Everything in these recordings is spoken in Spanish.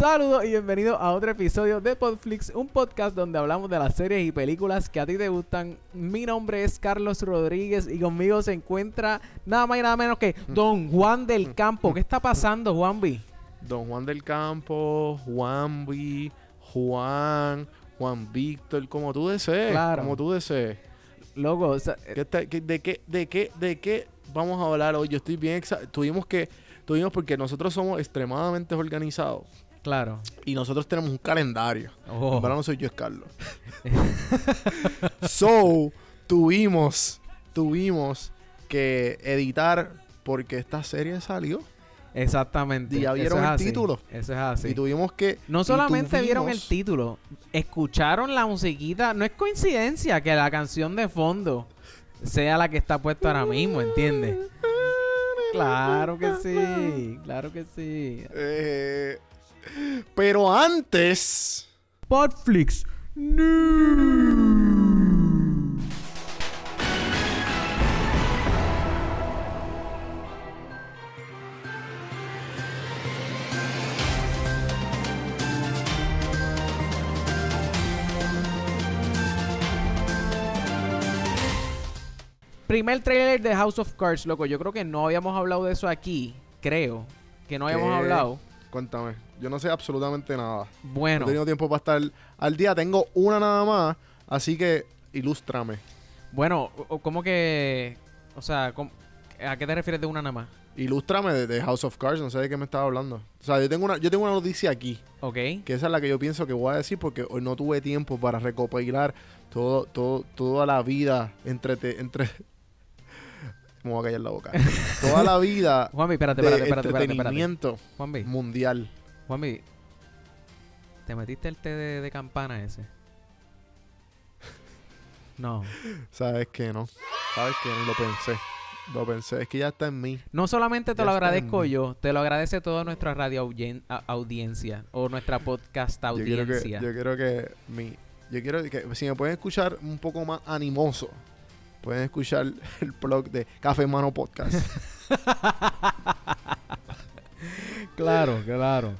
Saludos y bienvenidos a otro episodio de Podflix, un podcast donde hablamos de las series y películas que a ti te gustan. Mi nombre es Carlos Rodríguez y conmigo se encuentra nada más y nada menos que Don Juan del Campo. ¿Qué está pasando, Juanvi? Don Juan del Campo, Juan B, Juan, Juan Víctor, como tú desees, Claro. como tú desees. Loco, o sea, ¿Qué está- qué- de, qué, ¿De qué de qué vamos a hablar hoy? Yo estoy bien Tuvimos que, tuvimos porque nosotros somos extremadamente organizados claro. y nosotros tenemos un calendario. Oh. En verdad no soy yo, es Carlos. so, tuvimos, tuvimos que editar porque esta serie salió Exactamente. Y ya vieron es el así. título. Eso es así. y tuvimos que... No solamente vieron el título, escucharon la musiquita. No es coincidencia que la canción de fondo sea la que está puesta ahora mismo, ¿entiendes? Claro que sí, claro que sí. Eh, pero antes. Podflix. Primer trailer de House of Cards, loco. Yo creo que no habíamos hablado de eso aquí. Creo que no habíamos ¿Qué? hablado. Cuéntame. Yo no sé absolutamente nada. Bueno, No he tenido tiempo para estar al día. Tengo una nada más. Así que ilústrame. bueno, ¿cómo que...? O sea, ¿cómo- ¿a qué te refieres de una nada más? Ilústrame de, de House of Cards. No sé de qué me estaba hablando. O sea, yo tengo una, yo tengo una noticia aquí. Ok. Que esa es la que yo pienso que voy a decir porque hoy no tuve tiempo para recopilar todo, todo, toda la vida entre... entre me voy a callar la boca. toda la vida Juanvi, espérate, espérate, espérate, espérate, espérate. entretenimiento Juanvi, mundial. Juanvi, ¿te metiste el té de, de campana ese? No. ¿Sabes qué? No. ¿Sabes qué? Lo pensé. Lo pensé. Es que ya está en mí. No solamente te Ya lo agradezco yo, te lo agradece toda nuestra radio audien- audiencia o nuestra podcast Yo quiero, que, audiencia. yo quiero que mi... Yo quiero que si me pueden escuchar un poco más animoso, pueden escuchar el blog de Café Mano Podcast. Claro, claro.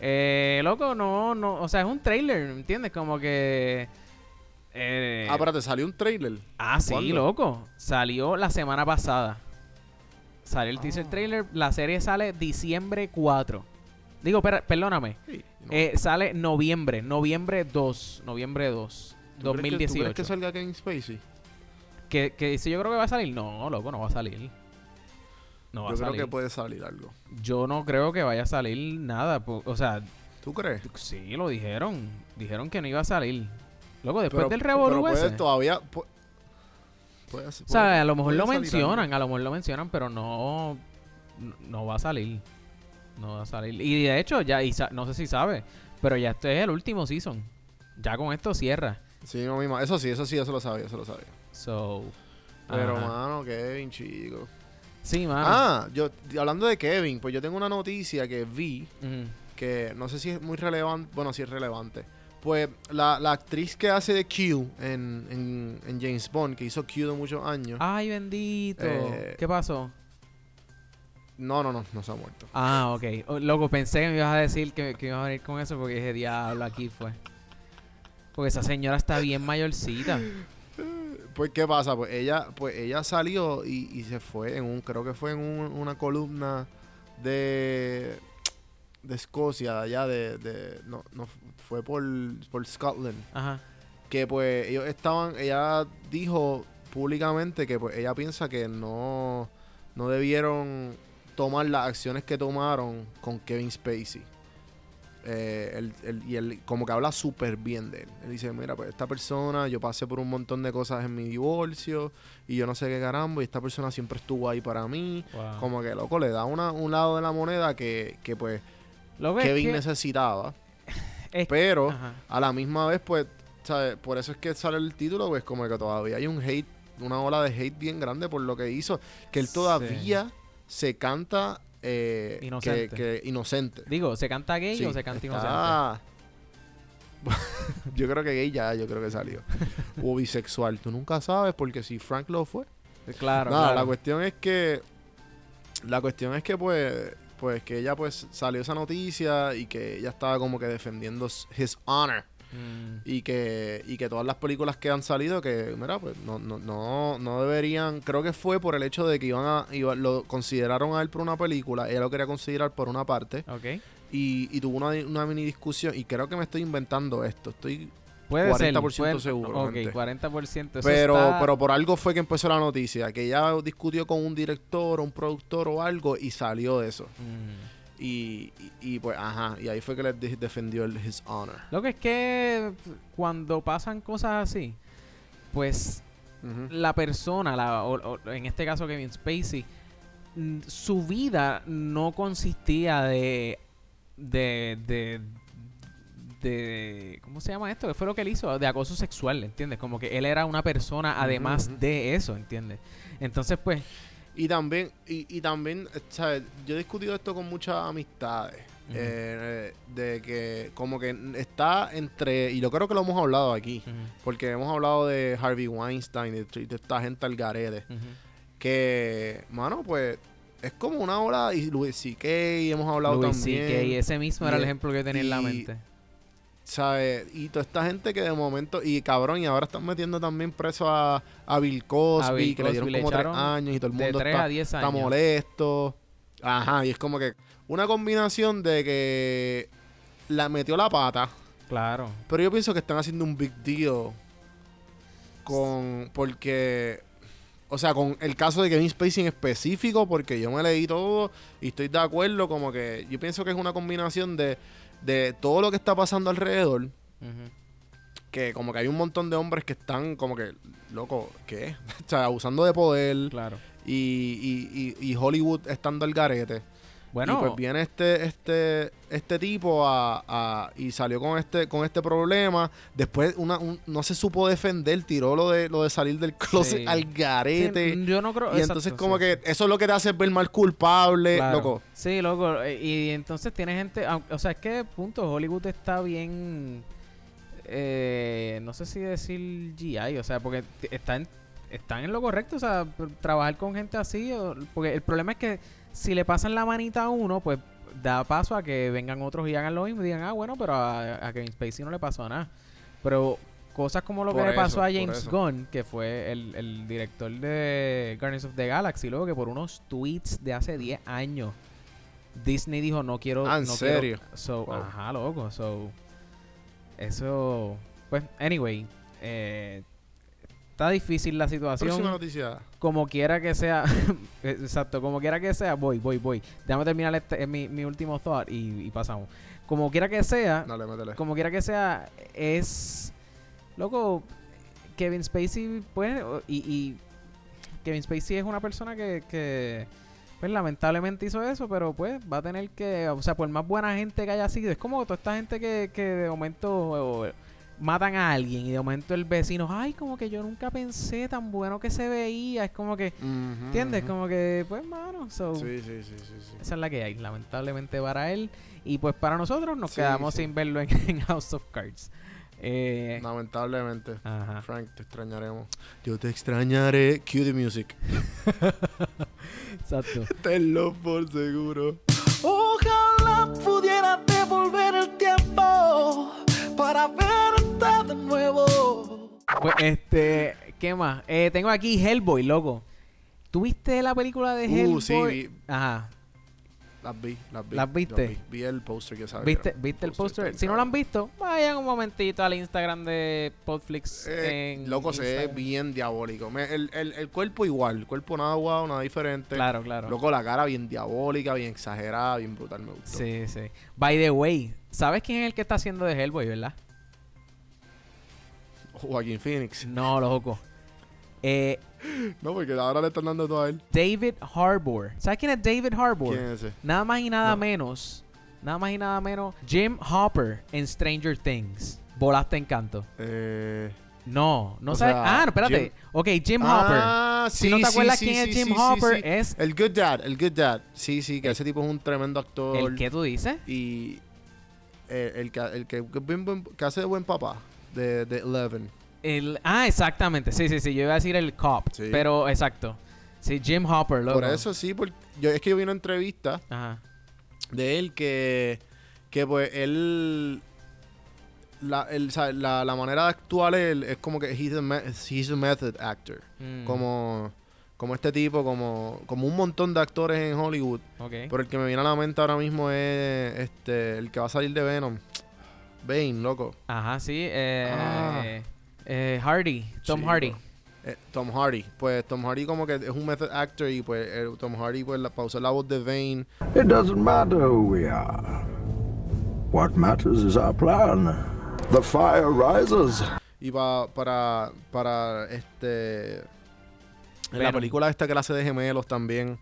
Eh, loco, no, no, o sea, es un trailer, ¿entiendes? Como que... eh, ah, espérate, salió un trailer. Ah, sí, ¿Cuándo? loco. Salió la semana pasada. Salió el teaser Ah. trailer. La serie sale diciembre 4. Digo, perdóname. Sí, no. Eh, sale noviembre. Noviembre 2. Noviembre 2. ¿Tú crees que- ¿Tú crees 2018. que salga Kevin Spacey? que, que si yo creo que va a salir. No, loco, no va a salir. No va Yo a creo salir. que puede salir algo. Yo no creo que vaya a salir nada. po- O sea, ¿Tú crees? sí, lo dijeron. Dijeron que no iba a salir. Loco, después Pero- del pero revolú puede ese. todavía... pu- puede- O puede- sea, a lo mejor puede lo salir mencionan, a lo mejor lo mencionan, pero no, no va a salir. No va a salir. Y de hecho, ya, y sa- no sé si sabe, pero ya este es el último season. Ya con esto cierra. algo. Sí, no, mismo. Eso sí, eso sí, eso lo sabía, eso lo sabía. So. Pero, ajá. mano, Kevin, chico. Sí, mano. Ah, yo hablando de Kevin, pues yo tengo una noticia que vi que no sé si es muy relevante, bueno, sí es relevante. Pues la, la actriz que hace de Q en, en, en James Bond, que hizo Q de muchos años, Ay, bendito. Eh, ¿Qué pasó? no, no, no, no se ha muerto. Ah, ok. Oh, loco, pensé que me ibas a decir que, que ibas a venir con eso porque dije, diablo, aquí fue. Porque esa señora está bien mayorcita. Pues, ¿qué pasa? Pues ella, pues ella salió y, y se fue en un, creo que fue en un- una columna de de Escocia, de allá de, de no, no, fue por, por Scotland. Ajá. que pues ellos estaban, ella dijo públicamente que pues ella piensa que no, no debieron tomar las acciones que tomaron con Kevin Spacey. Eh, él- él- y él como que habla súper bien de él. Él dice, mira, pues esta persona, yo pasé por un montón de cosas en mi divorcio y yo no sé qué caramba, y esta persona siempre estuvo ahí para mí. Wow. Como que, loco, le da una, un lado de la moneda que, que pues Lo Kevin que- necesitaba. es- Pero Ajá. a la misma vez, pues, ¿sabes? Por eso es que sale el título, pues como que todavía hay un hate, una ola de hate bien grande por lo que hizo, que él Sí. todavía se canta eh, Inocente. Que, inocente. Digo, ¿se canta gay Sí, o se canta inocente? está- yo creo que gay ya, yo creo que salió. o bisexual, tú nunca sabes, porque si Frank lo fue. Claro, Nada, claro. la cuestión es que. La cuestión es que, pues. pues que ella pues salió esa noticia y que ella estaba como que defendiendo his honor Mm. y que y que todas las películas que han salido que mira pues no no no, no deberían creo que fue por el hecho de que iban a iba- lo consideraron a él por una película ella lo quería considerar por una parte Ok. y, y tuvo una, una mini discusión y creo que me estoy inventando esto estoy Puede ser. 40% puede- seguro, Ok, gente. 40%. Eso pero está- pero por algo fue que empezó la noticia que ella discutió con un director o un productor o algo y salió de eso Mm. Y, y, y, pues ajá y ahí fue que le de- defendió el his honor Lo que es que cuando pasan cosas así, pues la persona, la, o- o- en este caso Kevin Spacey, su vida no consistía de, de, de, de, ¿cómo se llama esto? ¿Qué fue lo que él hizo? De acoso sexual, ¿entiendes? Como que él era una persona además de eso, ¿entiendes? Entonces, pues, Y también, y, y también, ¿sabes? Yo he discutido esto con muchas amistades. Eh, de que como que está entre, y yo creo que lo hemos hablado aquí, porque hemos hablado de Harvey Weinstein, de, de esta gente al garete, que, mano, pues es como una hora, y Louis C.K. hemos hablado Louis también. C.K., ese mismo era el Y- ejemplo que tenía en la y- mente. ¿Sabes? Y toda esta gente que de momento, y cabrón, y ahora están metiendo también preso a, a Bill Cosby, A Bill que le dieron le como tres años y todo el De mundo 3 está, a 10 está molesto. Ajá, y es como que una combinación de que la metió la pata, Claro. pero yo pienso que están haciendo un big deal con, porque, o sea, con el caso de Kevin Spacey en específico, porque yo me leí todo y estoy de acuerdo, como que yo pienso que es una combinación de, de todo lo que está pasando alrededor que como que hay un montón de hombres que están como que, loco, ¿qué? o sea, abusando de poder Claro. y, y, y, y Hollywood estando al garete. Bueno, y pues viene este, este, este tipo a, a- y salió con este, con este problema. Después una, un- no se supo defender, tiró lo de, lo de salir del closet Sí. al sí, garete. yo no creo. y entonces como sí, que eso es lo que te hace ver mal culpable, Claro. loco. Sí, loco. eh, Y entonces tiene gente. O sea, es que, punto, Hollywood está bien. eh, no sé si decir GI, o sea, porque t- están, están en lo correcto. O sea, trabajar con gente así. o- porque el problema es que si le pasan la manita a uno, pues da paso a que vengan otros y hagan lo mismo y digan, ah, bueno, pero a, a Kevin Spacey no le pasó nada. Pero cosas como lo que le pasó a James. Gunn, que fue el, el director de Guardians of the Galaxy, luego que por unos tweets de hace 10 años Disney dijo no quiero Ah, ¿en no serio? quiero- so, Wow. ajá loco so eso pues anyway eh, está difícil la situación Próxima noticia. como quiera que sea exacto como quiera que sea voy voy voy déjame terminar este, eh, mi, mi último thought y, y pasamos como quiera que sea Dale, métele. como quiera que sea, es. Loco, Kevin Spacey, pues. y Kevin Spacey es una persona que, que. Pues lamentablemente hizo eso, pero pues va a tener que. O sea, por más buena gente que haya sido, es como toda esta gente que, que de momento. Matan a alguien y de momento el vecino, ay, como que yo nunca pensé tan bueno que se veía. Es como que, ¿entiendes? Como que, pues, mano, so, Sí, sí, sí, sí, sí. esa es la que hay, lamentablemente para él. Y pues para nosotros nos Sí, quedamos sí. sin verlo en, en House of Cards. Eh, Lamentablemente. Ajá. Frank, te extrañaremos. Yo te extrañaré. Cue the music. Exacto. Tenlo por seguro. Ojalá pudiera devolver el tiempo para de nuevo. Pues este, ¿qué más? Eh, tengo aquí Hellboy, loco. ¿Tuviste la película de Hellboy? Uh, sí, vi, Ajá. las vi, las vi. ¿Las viste? vi. Vi el póster que sabes. ¿Viste, ¿viste el póster? Si no lo han visto vayan un momentito al Instagram de Podflix. en Eh, loco, se ve bien diabólico. Me- el, el, el cuerpo igual. El cuerpo nada guau, nada diferente. Claro, claro. Loco, la cara bien diabólica, bien exagerada, bien brutal. Me gustó. Sí, sí. By the way, ¿sabes quién es el que está haciendo de Hellboy, verdad? Joaquín Phoenix. No, loco. Eh, No, porque ahora le están dando todo a él. David Harbour. ¿Sabes quién es David Harbour? ¿Quién es ese? Nada más y nada No. menos. Nada más y nada menos. Jim Hopper en Stranger Things. Volaste encanto. Eh, No, no sabes. sea, ah, no, espérate. Jim- ok, Jim Hopper. Ah, si no te sí, acuerdas sí, quién sí, es Jim sí, sí, Hopper, sí. es El Good Dad, el Good Dad. Sí, sí, que ese tipo es un tremendo actor. el que tú dices. Y eh, el, que, el que hace de buen papá de, de Eleven. El, ah, exactamente. Sí, sí, sí. Yo iba a decir el cop. Sí. Pero exacto. Sí, Jim Hopper, loco. Por eso sí, porque yo, es que yo vi una entrevista Ajá. de él que, que pues él la, la, la manera de actuar él es como que he's a, me- he's a method actor. Mm, Como, como este tipo, como, como un montón de actores en Hollywood. ok. Pero el que me viene a la mente ahora mismo es este el que va a salir de Venom. Bane, loco. Ajá, sí. Eh, Ah. eh, Hardy, Tom Chico. Hardy. Eh, Tom Hardy. Pues Tom Hardy como que es un method actor y pues eh, Tom Hardy pues la, para usar la voz de Bane. It doesn't matter who we are. What matters is our plan. The fire rises. Y pa- para, para este. En la película esta que la hace de gemelos también.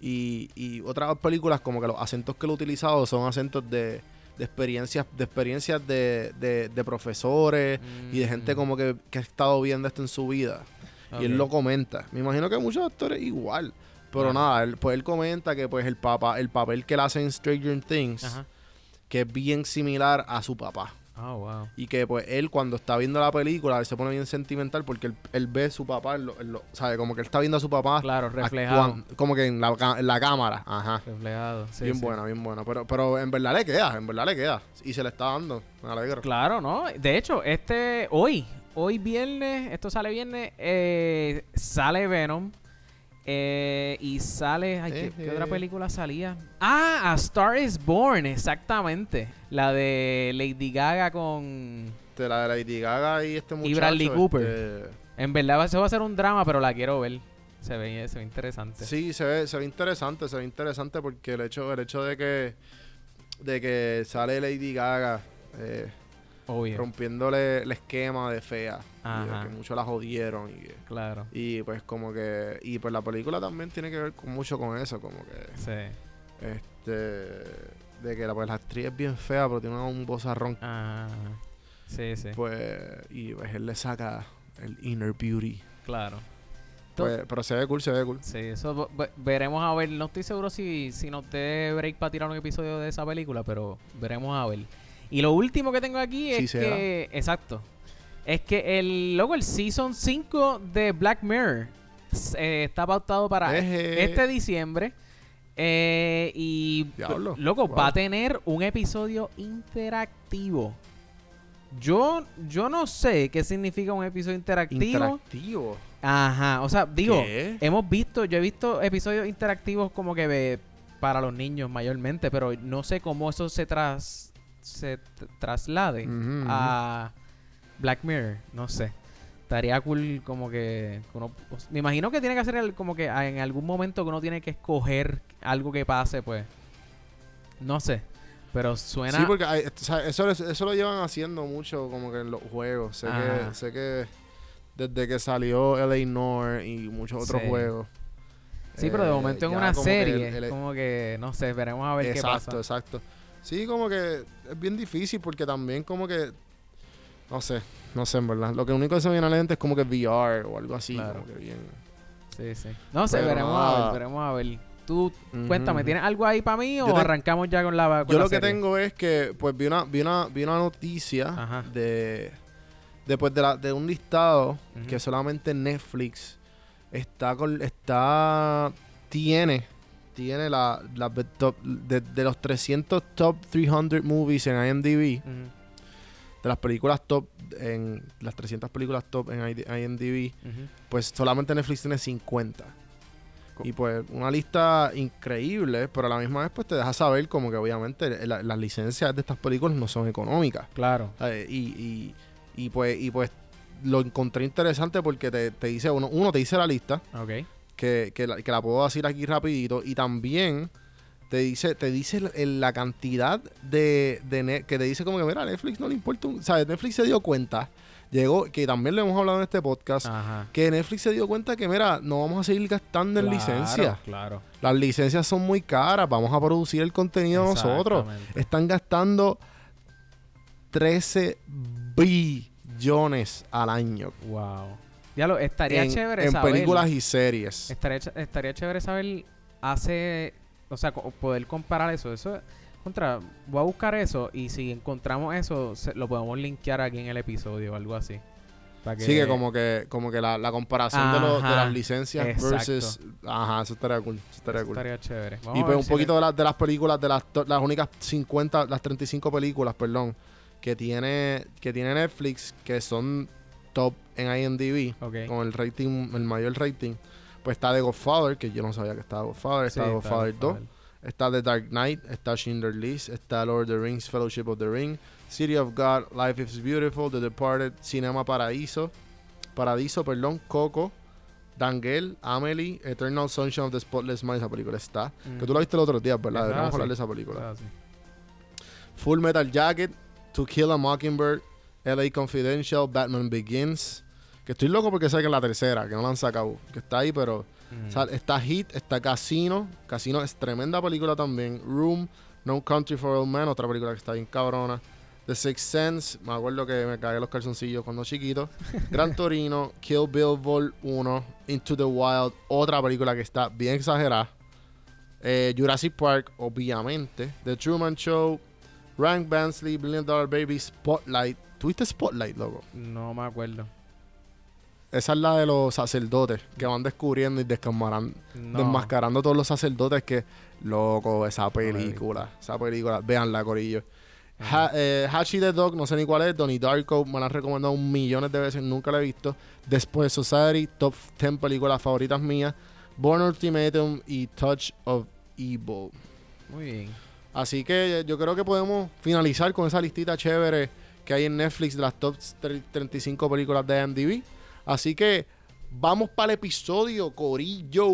Y, y otras películas, como que los acentos que lo he utilizado son acentos de, de experiencias, de experiencias de, de, de profesores y de gente Mm, como que, que ha estado viendo esto en su vida. Y él lo comenta. Me imagino que muchos actores igual. Pero Ah. nada, él, pues él comenta que pues el papá, el papel que él hace en Stranger Things, que es bien similar a su papá. Oh, wow. Y que pues él cuando está viendo la película, él se pone bien sentimental porque él, él ve a su papá, en lo- ¿sabe? Como que él está viendo a su papá. Claro, reflejado. actuando, como que en la, en la cámara. Ajá. Reflejado. sí, bien sí. buena, bien buena. Pero, pero en verdad le queda, en verdad le queda. Y se le está dando. Me alegro. Claro, ¿no? De hecho, este hoy, hoy viernes, esto sale viernes, eh, sale Venom. Eh, y sale. Ay, ¿qué, qué otra película salía? Ah, A Star is Born, exactamente. La de Lady Gaga con. La de Lady Gaga y este muchacho. Bradley Cooper. este, En verdad, eso va a ser un drama, pero la quiero ver. Se ve, se ve interesante. Sí, se ve, se ve interesante, se ve interesante porque el hecho, el hecho de que de que sale Lady Gaga eh, Obvio. rompiéndole el esquema de fea. y Ajá. que muchos la jodieron y Claro. y pues como que y pues la película también tiene que ver con mucho con eso, como que Sí. este de que la, pues, la actriz es bien fea, pero tiene un vozarrón. Ajá. Sí, sí. Pues y pues él le saca el inner beauty. Claro. Pues, pero se ve cool, se ve cool. Sí, eso veremos a ver. No estoy seguro si, si nos dé break para tirar un episodio de esa película, pero veremos a ver. Y lo último que tengo aquí Sí es se que. Exacto. Es que el luego el Season 5 de Black Mirror eh, está pautado para Eje. este diciembre. Eh, y Diablo. loco, Wow. va a tener un episodio interactivo. Yo, yo no sé qué significa un episodio interactivo. Interactivo. Ajá, o sea, digo, ¿Qué? hemos visto, yo he visto episodios interactivos como que de- para los niños mayormente, pero no sé cómo eso se tras se traslade a Black Mirror, no sé. Estaría cool como que, que uno- me imagino que tiene que hacer el- como que a- en algún momento que uno tiene que escoger algo que pase, pues. No sé, pero suena Sí, porque hay- o sea, eso, eso lo llevan haciendo mucho como que en los juegos. Sé, Ajá. que, sé que desde que salió LA Noir y muchos otros Sí. juegos. Sí, pero de eh, momento en una que serie, el- el- como que no sé, veremos a ver exacto, qué pasa. exacto. Sí, como que es bien difícil porque también como que no sé, no sé en verdad. Lo que único que se me viene a la mente es como que VR o algo así, Claro. como que bien. Sí, sí. No sé, veremos a ver, veremos a ver. Tú, cuéntame. ¿tienes algo ahí para mí o te- arrancamos ya con la con Yo la lo que tengo es que pues vi una vi una, vi una noticia Ajá. de después de, la, de un listado que solamente Netflix está con está tiene tiene la, la top- de, de los 300 top 300 movies en IMDb de las películas top en las 300 películas top en IMDb ujú. pues solamente Netflix tiene 50 Co- y pues una lista increíble pero a la misma vez pues te deja saber como que obviamente la- las licencias de estas películas no son económicas Claro. eh, y, y, y pues y pues lo encontré interesante porque te, te dice uno, uno te dice la lista Ok. Que, que, la, que la puedo decir aquí rapidito y también te dice te dice la, cantidad de, que te dice como que mira Netflix no le importa un, sabes Netflix se dio cuenta llegó que también lo hemos hablado en este podcast Ajá. que Netflix se dio cuenta que mira no vamos a seguir gastando en licencias Claro. las licencias son muy caras vamos a producir el contenido nosotros están gastando 13 billones al año Wow. Ya lo estaría en, chévere en saber. películas y series. Estaría, estaría chévere saber hace, o sea, poder comparar eso. Eso contra, voy a buscar eso y si encontramos eso se- lo podemos linkear aquí en el episodio o algo así. Para Sí, que como que, como que la, la comparación de, Ajá, las licencias exacto. versus Ajá, eso estaría cool. Eso estaría cool. Estaría chévere. Vamos Y pues un si poquito le- de, las de las películas, de las, las únicas 50, las 35 películas, perdón, que tiene, que tiene Netflix, que son top en IMDb, con el rating, el mayor rating. Pues está The Godfather, que yo no sabía que estaba Godfather, Sí, está The está Godfather 2, Godfather. está The Dark Knight, está Schindler List, está Lord of the Rings, Fellowship of the Ring, City of God, Life is Beautiful, The Departed, Cinema Paradiso, Paradiso, perdón, Coco, Dangel, Amelie, Eternal Sunshine of the Spotless Mind, esa película está. Mm. Que tú la viste el otro día, ¿verdad? Deberíamos sí. hablar de esa película. Sí. Full Metal Jacket, To Kill a Mockingbird, LA Confidential, Batman Begins. Que estoy loco porque sé que es la tercera, que no la han sacado. Que está ahí, pero. Mm. o sea, está Hit, está Casino. Casino es tremenda película también. Room, No Country for Old Men, otra película que está bien cabrona. The Sixth Sense, me acuerdo que me cagué los calzoncillos cuando chiquito. Gran Torino, Kill Bill Vol 1, Into the Wild, otra película que está bien exagerada. Eh, Jurassic Park, obviamente. The Truman Show, Rank Bansley, Billion Dollar Baby, Spotlight. ¿Tuviste Spotlight, loco? No me acuerdo. Esa es la de los sacerdotes que van descubriendo y No. desmascarando todos los sacerdotes que, loco, esa película, esa película, veanla, corillo. Ha, eh, Hachi the Dog, no sé ni cuál es, Donnie Darko, me la han recomendado millones de veces, nunca la he visto. Después Society, top 10 películas favoritas mías. Born Ultimatum y Touch of Evil. Muy bien. Así que yo creo que podemos finalizar con esa listita chévere que hay en Netflix de las top tre- 35 películas de IMDb. Así que vamos para el episodio, Corillo.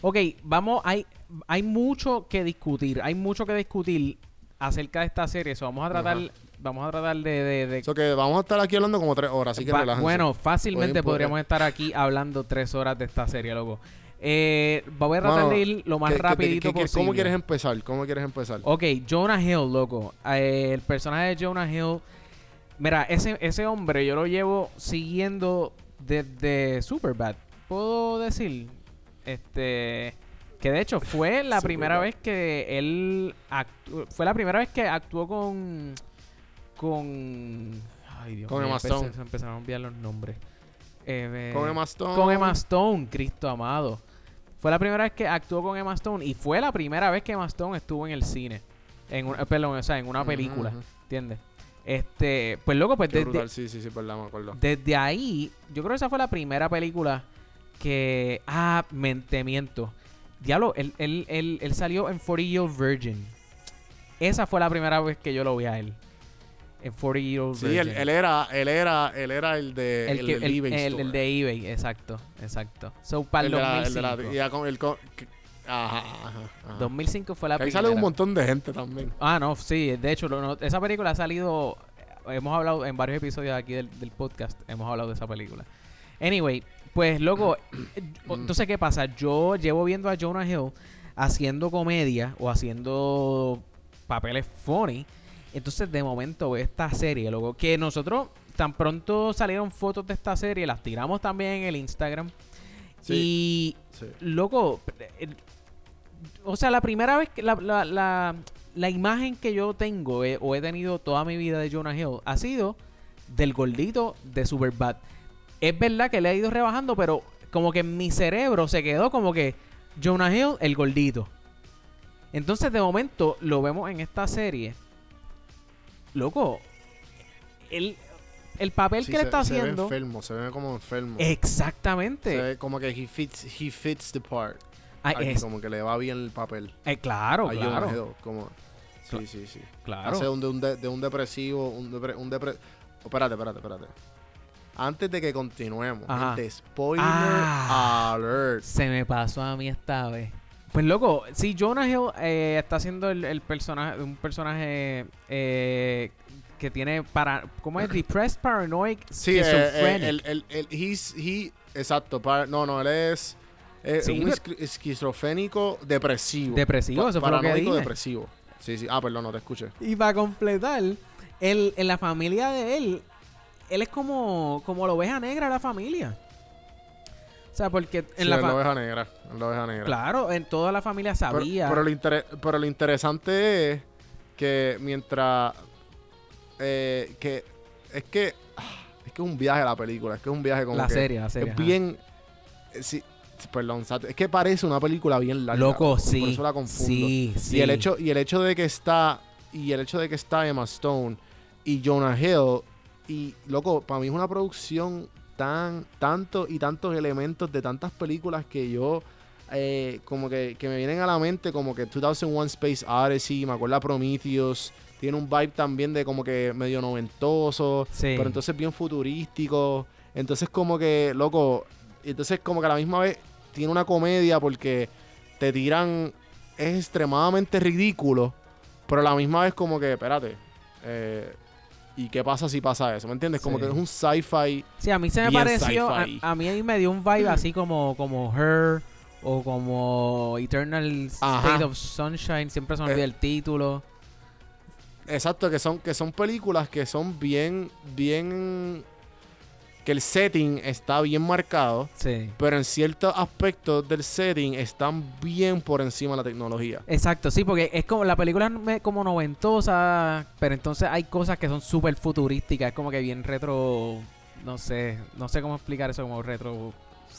Ok, vamos, hay, hay mucho que discutir, hay mucho que discutir acerca de esta serie. So, vamos a tratar, Ajá. vamos a tratar de, de- de- Eso que vamos a estar aquí hablando como tres horas, así que Va- relájense. bueno, fácilmente Pueden- podríamos estar aquí hablando tres horas de esta serie, loco. Eh, voy a tratar de ir lo más ¿Qué- rapidito qué- qué- posible. ¿Cómo quieres empezar? ¿Cómo quieres empezar? Ok, Jonah Hill, loco. Eh, el personaje de Jonah Hill. Mira, ese, ese hombre yo lo llevo siguiendo desde Superbad. Puedo decir. Este. Que de hecho fue la primera vez que él fue la primera vez que actuó con con ay Dios Con Emma Stone. empezaron a olvidar los nombres. Eh, Con Emma Stone. con Emma Stone, Cristo amado. Fue la primera vez que actuó con Emma Stone y fue la primera vez que Emma Stone estuvo en el cine. En una, perdón, o sea, en una película, ujú. ¿entiendes? Este, pues loco, pues Qué desde, sí, sí, sí, verdad, me acuerdo. desde ahí, yo creo que esa fue la primera película que. Ah, mente miento. Diablo, él, él, él, él salió en 40 Year Old Virgin. Esa fue la primera vez que yo lo vi a él. En 40 Year Old Sí, él, él era, él era, él era el de el, el, que- del el- eBay el- de eBay, exacto, exacto. So, para el, El de la- el de la- 2005. ya con que- ajá, ajá, ajá. 2005 fue la Que ahí primera. sale un montón de gente también. Ah, no, sí, de hecho, no- esa película ha salido, hemos hablado en varios episodios aquí del, del podcast, hemos hablado de esa película. Anyway, pues loco, eh, entonces ¿qué pasa? Yo llevo viendo a Jonah Hill haciendo comedia o haciendo papeles funny, entonces de momento esta serie, loco, que nosotros tan pronto salieron fotos de esta serie, las tiramos también en el Instagram. Sí. Y Sí. Loco, el- o sea, la primera vez que la, la, la, la imagen que yo tengo eh, o he tenido toda mi vida de Jonah Hill ha sido del gordito de Superbad. Es verdad que le ha ido rebajando, pero como que en mi cerebro se quedó como que Jonah Hill, el gordito. Entonces, de momento, lo vemos en esta serie. Loco, el, el papel Sí, que le se- está se ve haciendo. enfermo, se ve como enfermo. Exactamente. Se ve como que he fits, he fits the part. Es- como que le va bien el papel. eh, claro, a Jonah claro. Como sí, Cla- sí, sí. Claro. Hace un, de, un de, de un depresivo, un, depre- un depre- oh, espérate, espérate, espérate. Antes de que continuemos, Ajá. gente, spoiler Ah. alert. Se me pasó a mí esta vez. Pues loco, si Jonah Hill eh, está haciendo el, el personaje, un personaje eh, que tiene para, ¿cómo es? Depressed, paranoid, Sí, eh, eh, schizophrenic. el, el, el, he's, he, exacto, para- no, no, él es eh, Sí, un pero- esqui- esquizofrénico depresivo. Depresivo, Pa- eso fue lo que paranoico dije. depresivo. Sí, sí. Ah, perdón, no te escuché. Y para completar, él, en la familia de él, él es como, como la oveja negra de la familia. O sea, porque en Sí, la fa- la oveja negra. él la oveja negra. Claro, en toda la familia sabía. pero lo intere- pero lo interesante es que mientras. eh, que es que. ah, Es que es un viaje la película. Es que es un viaje como La que... serie, la serie. es ajá. bien... eh, sí, perdón, es que parece una película bien larga. Loco, Por sí. eso la confundo. Sí, sí. Y el hecho y el hecho de que está y el hecho de que está Emma Stone y Jonah Hill y loco, para mí es una producción tan tanto y tantos elementos de tantas películas que yo eh, como que, que me vienen a la mente como que 2001 Space Odyssey, me acuerdo a Prometheus, tiene un vibe también de como que medio noventoso, Sí. pero entonces bien futurístico. Entonces como que, loco, entonces como que a la misma vez tiene una comedia porque te tiran, es extremadamente ridículo, pero a la misma vez como que, espérate, eh, ¿y qué pasa si pasa eso? ¿Me entiendes? Como Sí. que es un sci-fi. Sí, a mí se me pareció. A, mí ahí me dio un vibe así como, como Her o como Eternal Ajá. State of Sunshine. Siempre se me Eh, olvida el título. Exacto, que son, que son películas que son bien, bien... Que el setting está bien marcado. Sí. Pero en ciertos aspectos del setting están bien por encima de la tecnología. Exacto, sí, porque es como la película es como noventosa, pero entonces hay cosas que son súper futurísticas, es como que bien retro, no sé, no sé cómo explicar eso como retro,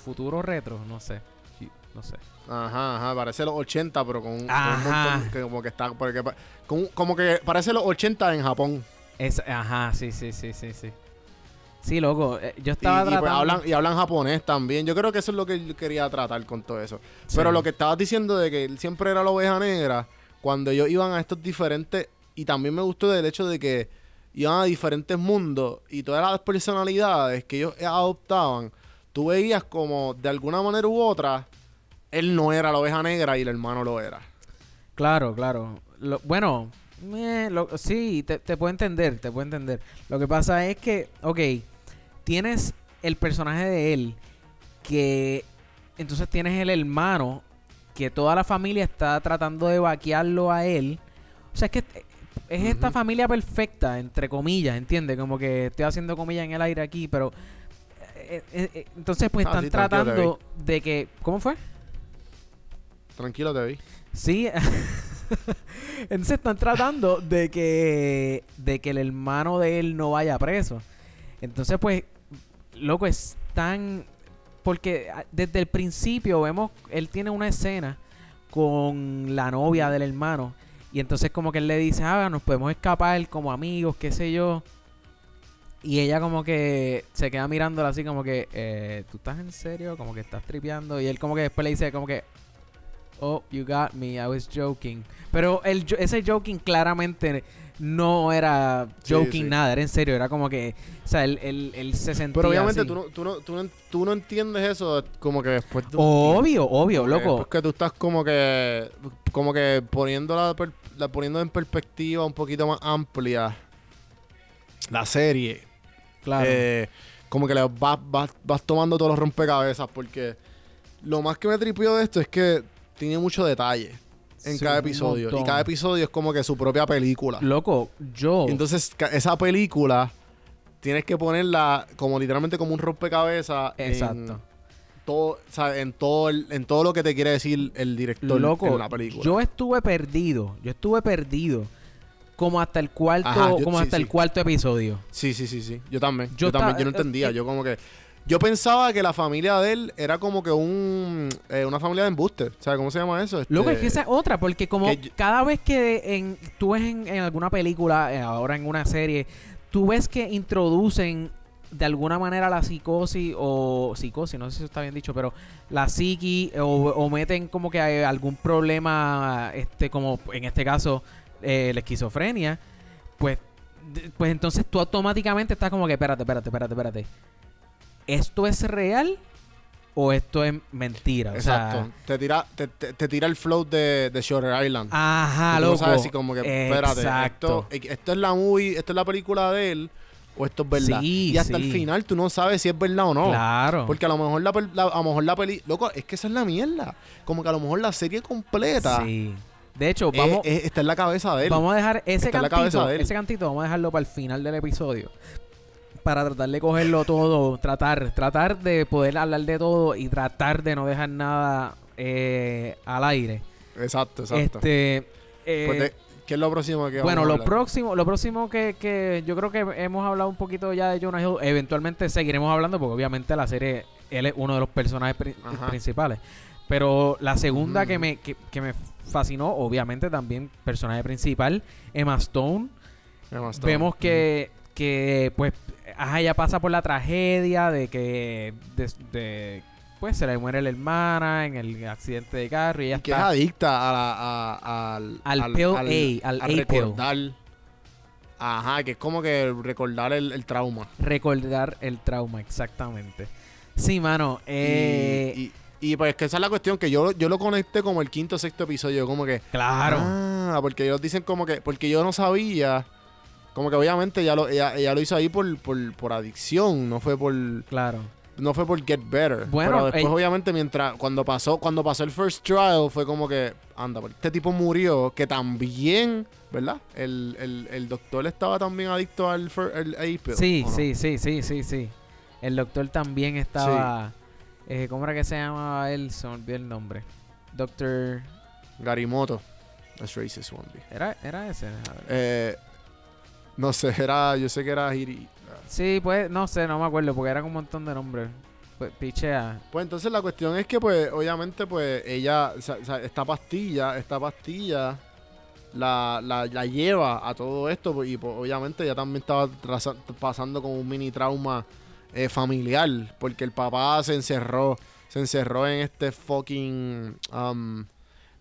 futuro retro, no sé, sí, no sé. Ajá, ajá, parece los 80, pero con, un- con un Ajá. montón que como que está porque con- como que parece los 80 en Japón. Es, ajá, sí, sí, sí, sí, sí. Sí, loco, eh, yo Y, estaba y, pues, tratando... hablan y hablan japonés también. Yo creo que eso es lo que yo quería tratar con todo eso. Sí. Pero lo que estabas diciendo de que él siempre era la oveja negra, cuando ellos iban a estos diferentes y también me gustó del hecho de que iban a diferentes mundos y todas las personalidades que ellos adoptaban, tú veías como de alguna manera u otra él no era la oveja negra y el hermano lo era. Claro, claro. Lo- bueno, eh, lo- sí, te, te puedo entender, te puedo entender. Lo que pasa es que, ok, tienes el personaje de él, que entonces tienes el hermano, que toda la familia está tratando de vaquearlo a él. O sea, es que es esta familia perfecta, entre comillas, ¿entiendes? Como que estoy haciendo comillas en el aire aquí, pero... eh, eh, eh, entonces pues Ah, están sí, tratando de que... ¿Cómo fue? Tranquilo, te vi. Sí. Entonces están tratando de que de que el hermano de él no vaya preso. Entonces, pues, loco, es tan porque ah, desde el principio vemos él tiene una escena con la novia del hermano y entonces como que él le dice, "Ah, nos podemos escapar como amigos, qué sé yo." Y ella como que se queda mirándola así como que, eh, ¿tú estás en serio? Como que estás tripeando. Y él como que después le dice como que, oh, you got me, I was joking. Pero el, ese joking claramente no era joking sí. nada, era en serio, era como que, o sea, él, él, él se sentía Pero obviamente así. tú no, tú, no, tú, no, tú no entiendes eso como que después de Obvio, obvio, loco. después que tú estás como que como que poniendo la- poniendo en perspectiva un poquito más amplia la serie Claro. eh, como que le vas, vas, vas tomando todos los rompecabezas porque lo más que me tripió de esto es que tiene mucho detalle en Sí, cada episodio y cada episodio es como que su propia película Loco, yo. entonces esa película tienes que ponerla como literalmente como un rompecabezas en Exacto. todo, o sea, en todo el- en todo lo que te quiere decir el director Loco, en la película. yo estuve perdido. Yo estuve perdido. Como hasta el cuarto, Ajá, yo- como sí, hasta sí. el cuarto episodio. sí, sí, sí, sí. Yo también. Yo Yo, también. ta- Yo no eh, entendía. eh, yo como que yo pensaba que la familia de él era como que un eh, una familia de embuste. O sea, ¿cómo se llama eso? Loco, Este, es que esa es otra, porque como yo- cada vez que en, tú ves en, en alguna película, eh, ahora en una serie, tú ves que introducen de alguna manera la psicosis o psicosis, no sé si está bien dicho, pero la psiqui o, o meten como que hay algún problema, este como en este caso eh, la esquizofrenia, pues, pues entonces tú automáticamente estás como que, espérate, espérate, espérate, espérate. ¿Esto es real o esto es mentira? O sea, Exacto. te tira te, te- te tira el flow de, de Shutter Island. Ajá, loco. no sabes si como que, espérate, Exacto. esto, esto es la movie, esto es la película de él o esto es verdad. Sí, y hasta sí. el final tú no sabes si es verdad o no. Claro. Porque a lo mejor la, la- a lo mejor la peli, loco, es que esa es la mierda. Como que a lo mejor la serie completa Sí. De hecho, vamos, eh, está en la cabeza de él. vamos a dejar ese Está cantito, cabeza de él. ese cantito vamos a dejarlo para el final del episodio. Para tratar de cogerlo todo, tratar, tratar de poder hablar de todo y tratar de no dejar nada eh, al aire. Exacto, exacto. Este, eh, Pues de- ¿Qué es lo próximo que Bueno, vamos a lo próximo, lo próximo que, que yo creo que hemos hablado un poquito ya de Jonah Hill, eventualmente seguiremos hablando porque obviamente la serie, él es uno de los personajes pri- Ajá. principales. Pero la segunda Ujú. que, me, que, que me fascinó, obviamente también personaje principal, Emma Stone. Emma Stone. Vemos que, que pues, ajá, ella pasa por la tragedia de que de, de- pues se le muere la hermana en el accidente de carro y ella Y que es adicta a la- a- al, Al pill A, al a A-pill. recordar. Ajá, que es como que recordar el, el trauma. recordar el trauma, exactamente. Sí, mano. Eh, y, y, y, pues que esa es la cuestión, que yo, yo lo conecté como el quinto o sexto episodio, como que... claro. Ah, porque ellos dicen como que... Porque yo no sabía... Como que obviamente ella lo, ella, ella lo hizo ahí por, por, por adicción, no fue por... Claro. No fue por Get Better. Bueno, pero después, ey- obviamente, mientras cuando pasó, cuando pasó el first trial, fue como que, anda, pero este tipo murió, que también, ¿verdad? El, el, el doctor estaba también adicto al el A-pill, Sí, sí, sí, sí, sí, sí. El doctor también estaba. eh, ¿Cómo era que se llamaba él? Se me olvidó el nombre. Doctor. Garimoto. That's racist, one. ¿Era, era ese? A ver. Eh, no sé, era, yo sé que era Hiri. Sí, pues, no sé, no me acuerdo, porque eran un montón de nombres. Pues, pichea. Pues entonces la cuestión es que, pues, obviamente, pues, ella, o sea, o sea, esta pastilla, esta pastilla la, la, la lleva a todo esto pues, y pues, obviamente ella también estaba traza- pasando con un mini trauma eh, familiar porque el papá se encerró, se encerró en este fucking, um,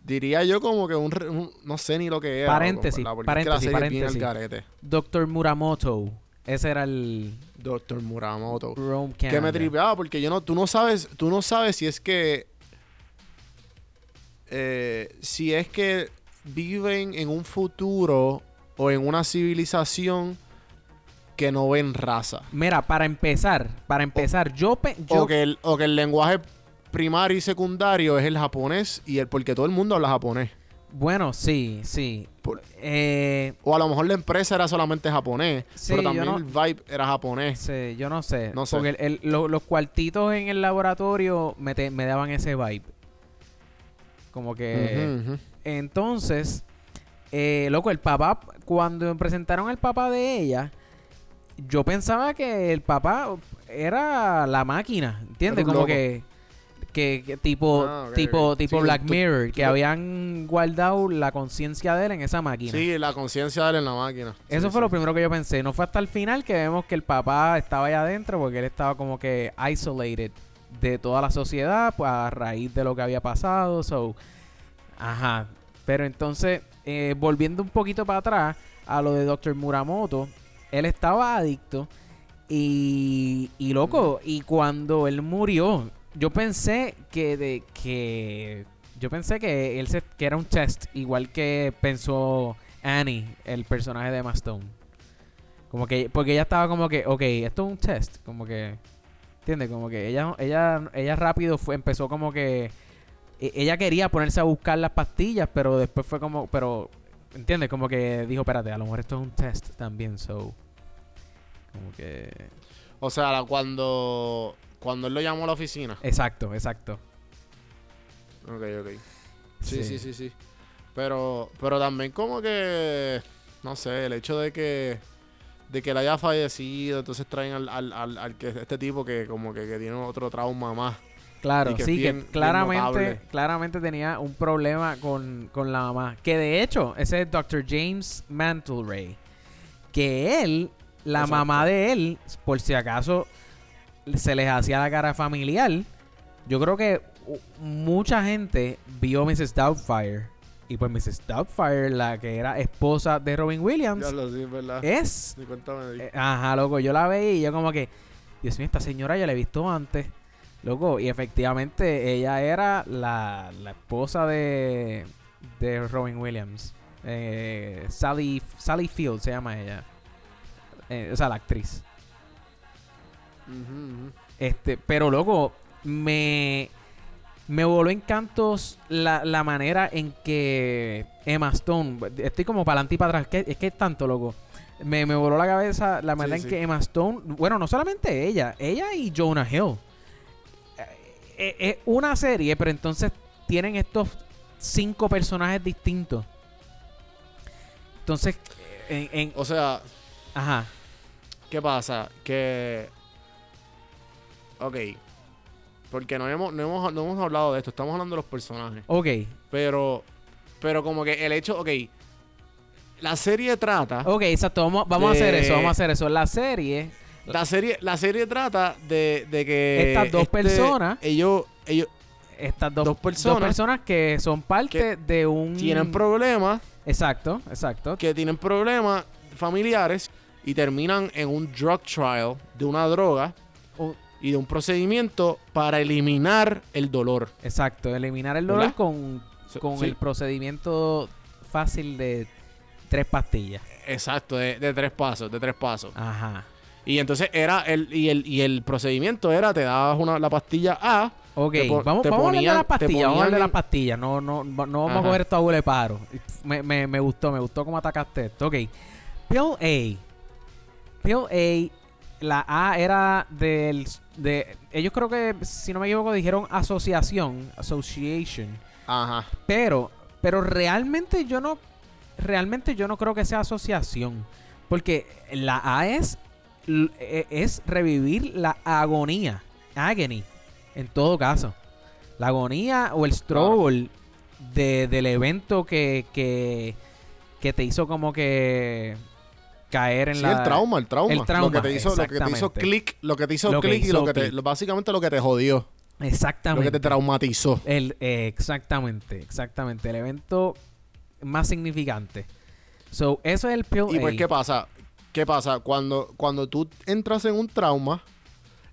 diría yo como que un, no sé ni lo que era. Paréntesis, loco, paréntesis, paréntesis. Doctor Muramoto. Ese era el. Doctor Muramoto. Rome Que me tripeaba porque yo no, tú no sabes, tú no sabes si es que eh, si es que viven en un futuro o en una civilización que no ven raza. Mira, para empezar, para empezar, yo, yo O que, el, o que el lenguaje primario y secundario es el japonés y el porque todo el mundo habla japonés. bueno, sí, sí. Por- Eh, o a lo mejor la empresa era solamente japonés, Sí, pero también no- el vibe era japonés. Sí, yo no sé. No sé. Porque el- el- lo- los cuartitos en el laboratorio me, te- me daban ese vibe. Como que. Entonces, eh, loco, el papá, cuando presentaron al papá de ella, yo pensaba que el papá era la máquina, ¿entiendes? Como loco. que, que, que tipo, Ah, tipo, tipo Sí, Black tú- Mirror, tú- que habían guardado la conciencia de él en esa máquina. Sí, la conciencia de él en la máquina. Eso Sí, fue sí. lo primero que yo pensé. No fue hasta el final que vemos que el papá estaba allá adentro porque él estaba como que isolated de toda la sociedad pues, a raíz de lo que había pasado. So, ajá. Pero entonces, eh, volviendo un poquito para atrás a lo de Dr. Muramoto, él estaba adicto y, y loco, y cuando él murió, yo pensé que de que yo pensé que él se, que era un test, igual que pensó Annie, el personaje de Emma Stone. Como que porque ella estaba como que, ok, esto es un test, como que ¿entiendes? Como que ella ella ella rápido fue empezó como que e- ella quería ponerse a buscar las pastillas, pero después fue como, pero ¿entiendes? Como que dijo, espérate, a lo mejor esto es un test también, so como que O sea, cuando, cuando él lo llamó a la oficina. exacto, exacto. Ok, ok. Sí, sí, sí, sí. Pero, pero también como que, no sé, el hecho de que, de que él haya fallecido, entonces traen al, al, al, al que este tipo que como que, que tiene otro trauma más. Claro, que sí, bien- que claramente, claramente tenía un problema con, con la mamá. Que de hecho, ese es Dr. James Mantle Que él, la Exacto. mamá de él, por si acaso se les hacía la cara familiar, yo creo que mucha gente vio Mrs. Doubtfire. Y pues Mrs. Doubtfire, la que era esposa de Robin Williams, Ya lo sí, ¿verdad? es eh, ajá, loco, yo la veía y yo como que, Dios mío, esta señora ya la he visto antes. Loco, y efectivamente ella era la, la esposa de, de Robin Williams. Eh, Sally, Sally Field se llama ella. Eh, o sea, la actriz. Este, pero loco, me, me voló encantos la, la manera en que Emma Stone, estoy como para adelante y para atrás, que, es que es tanto, loco. Me, me voló la cabeza la manera en sí. que Emma Stone, bueno, no solamente ella, ella y Jonah Hill. Eh, eh, Es una serie, pero entonces tienen estos cinco personajes distintos. Entonces, en, en- O sea, ajá, ¿qué pasa? Que. Ok. Porque no hemos, no, hemos, no hemos hablado de esto, estamos hablando de los personajes. ok, Pero. Pero como que el hecho. Ok. La serie trata. ok, exacto, vamos, vamos a hacer eso, vamos a hacer eso. La serie, La serie, la serie trata de, de que. Estas dos este, personas- Ellos, ellos estas dos, Dos personas dos personas que son parte de un... tienen problemas. Exacto, exacto. Que tienen problemas familiares. Y terminan en un drug trial de una droga. Y de un procedimiento para eliminar el dolor. Exacto, eliminar el dolor ¿Verdad? con, con sí. el procedimiento fácil de tres pastillas. Exacto, de, de tres pasos, de tres pasos. Ajá. Y entonces era el, y el, y el procedimiento era, te dabas una, la pastilla A, Ok, Te vamos, te vamos a hablar de las pastillas, vamos a hablar de las pastillas. No, no, no vamos a coger esto a huele pájaro. Me, me, me gustó, me gustó cómo atacaste esto. Ok. Pill A. Pill A. La A era del... De, ellos creo que, si no me equivoco, dijeron asociación. Association. ajá, Pero, pero realmente yo no, realmente yo no creo que sea asociación, porque la A es, e- es revivir la agonía, agony, en todo caso, la agonía o el struggle de, del evento que, que, que te hizo como que caer en sí, la el trauma, el trauma. el trauma, lo que te hizo, lo que te hizo clic, lo que te hizo Lo clic y lo que te, click. lo- básicamente lo que te jodió, lo exactamente que te traumatizó. El, eh, exactamente, exactamente. El evento más significante. So, eso es el Pill Y pues. ¿qué pasa? ¿Qué pasa? Cuando, cuando tú entras en un trauma,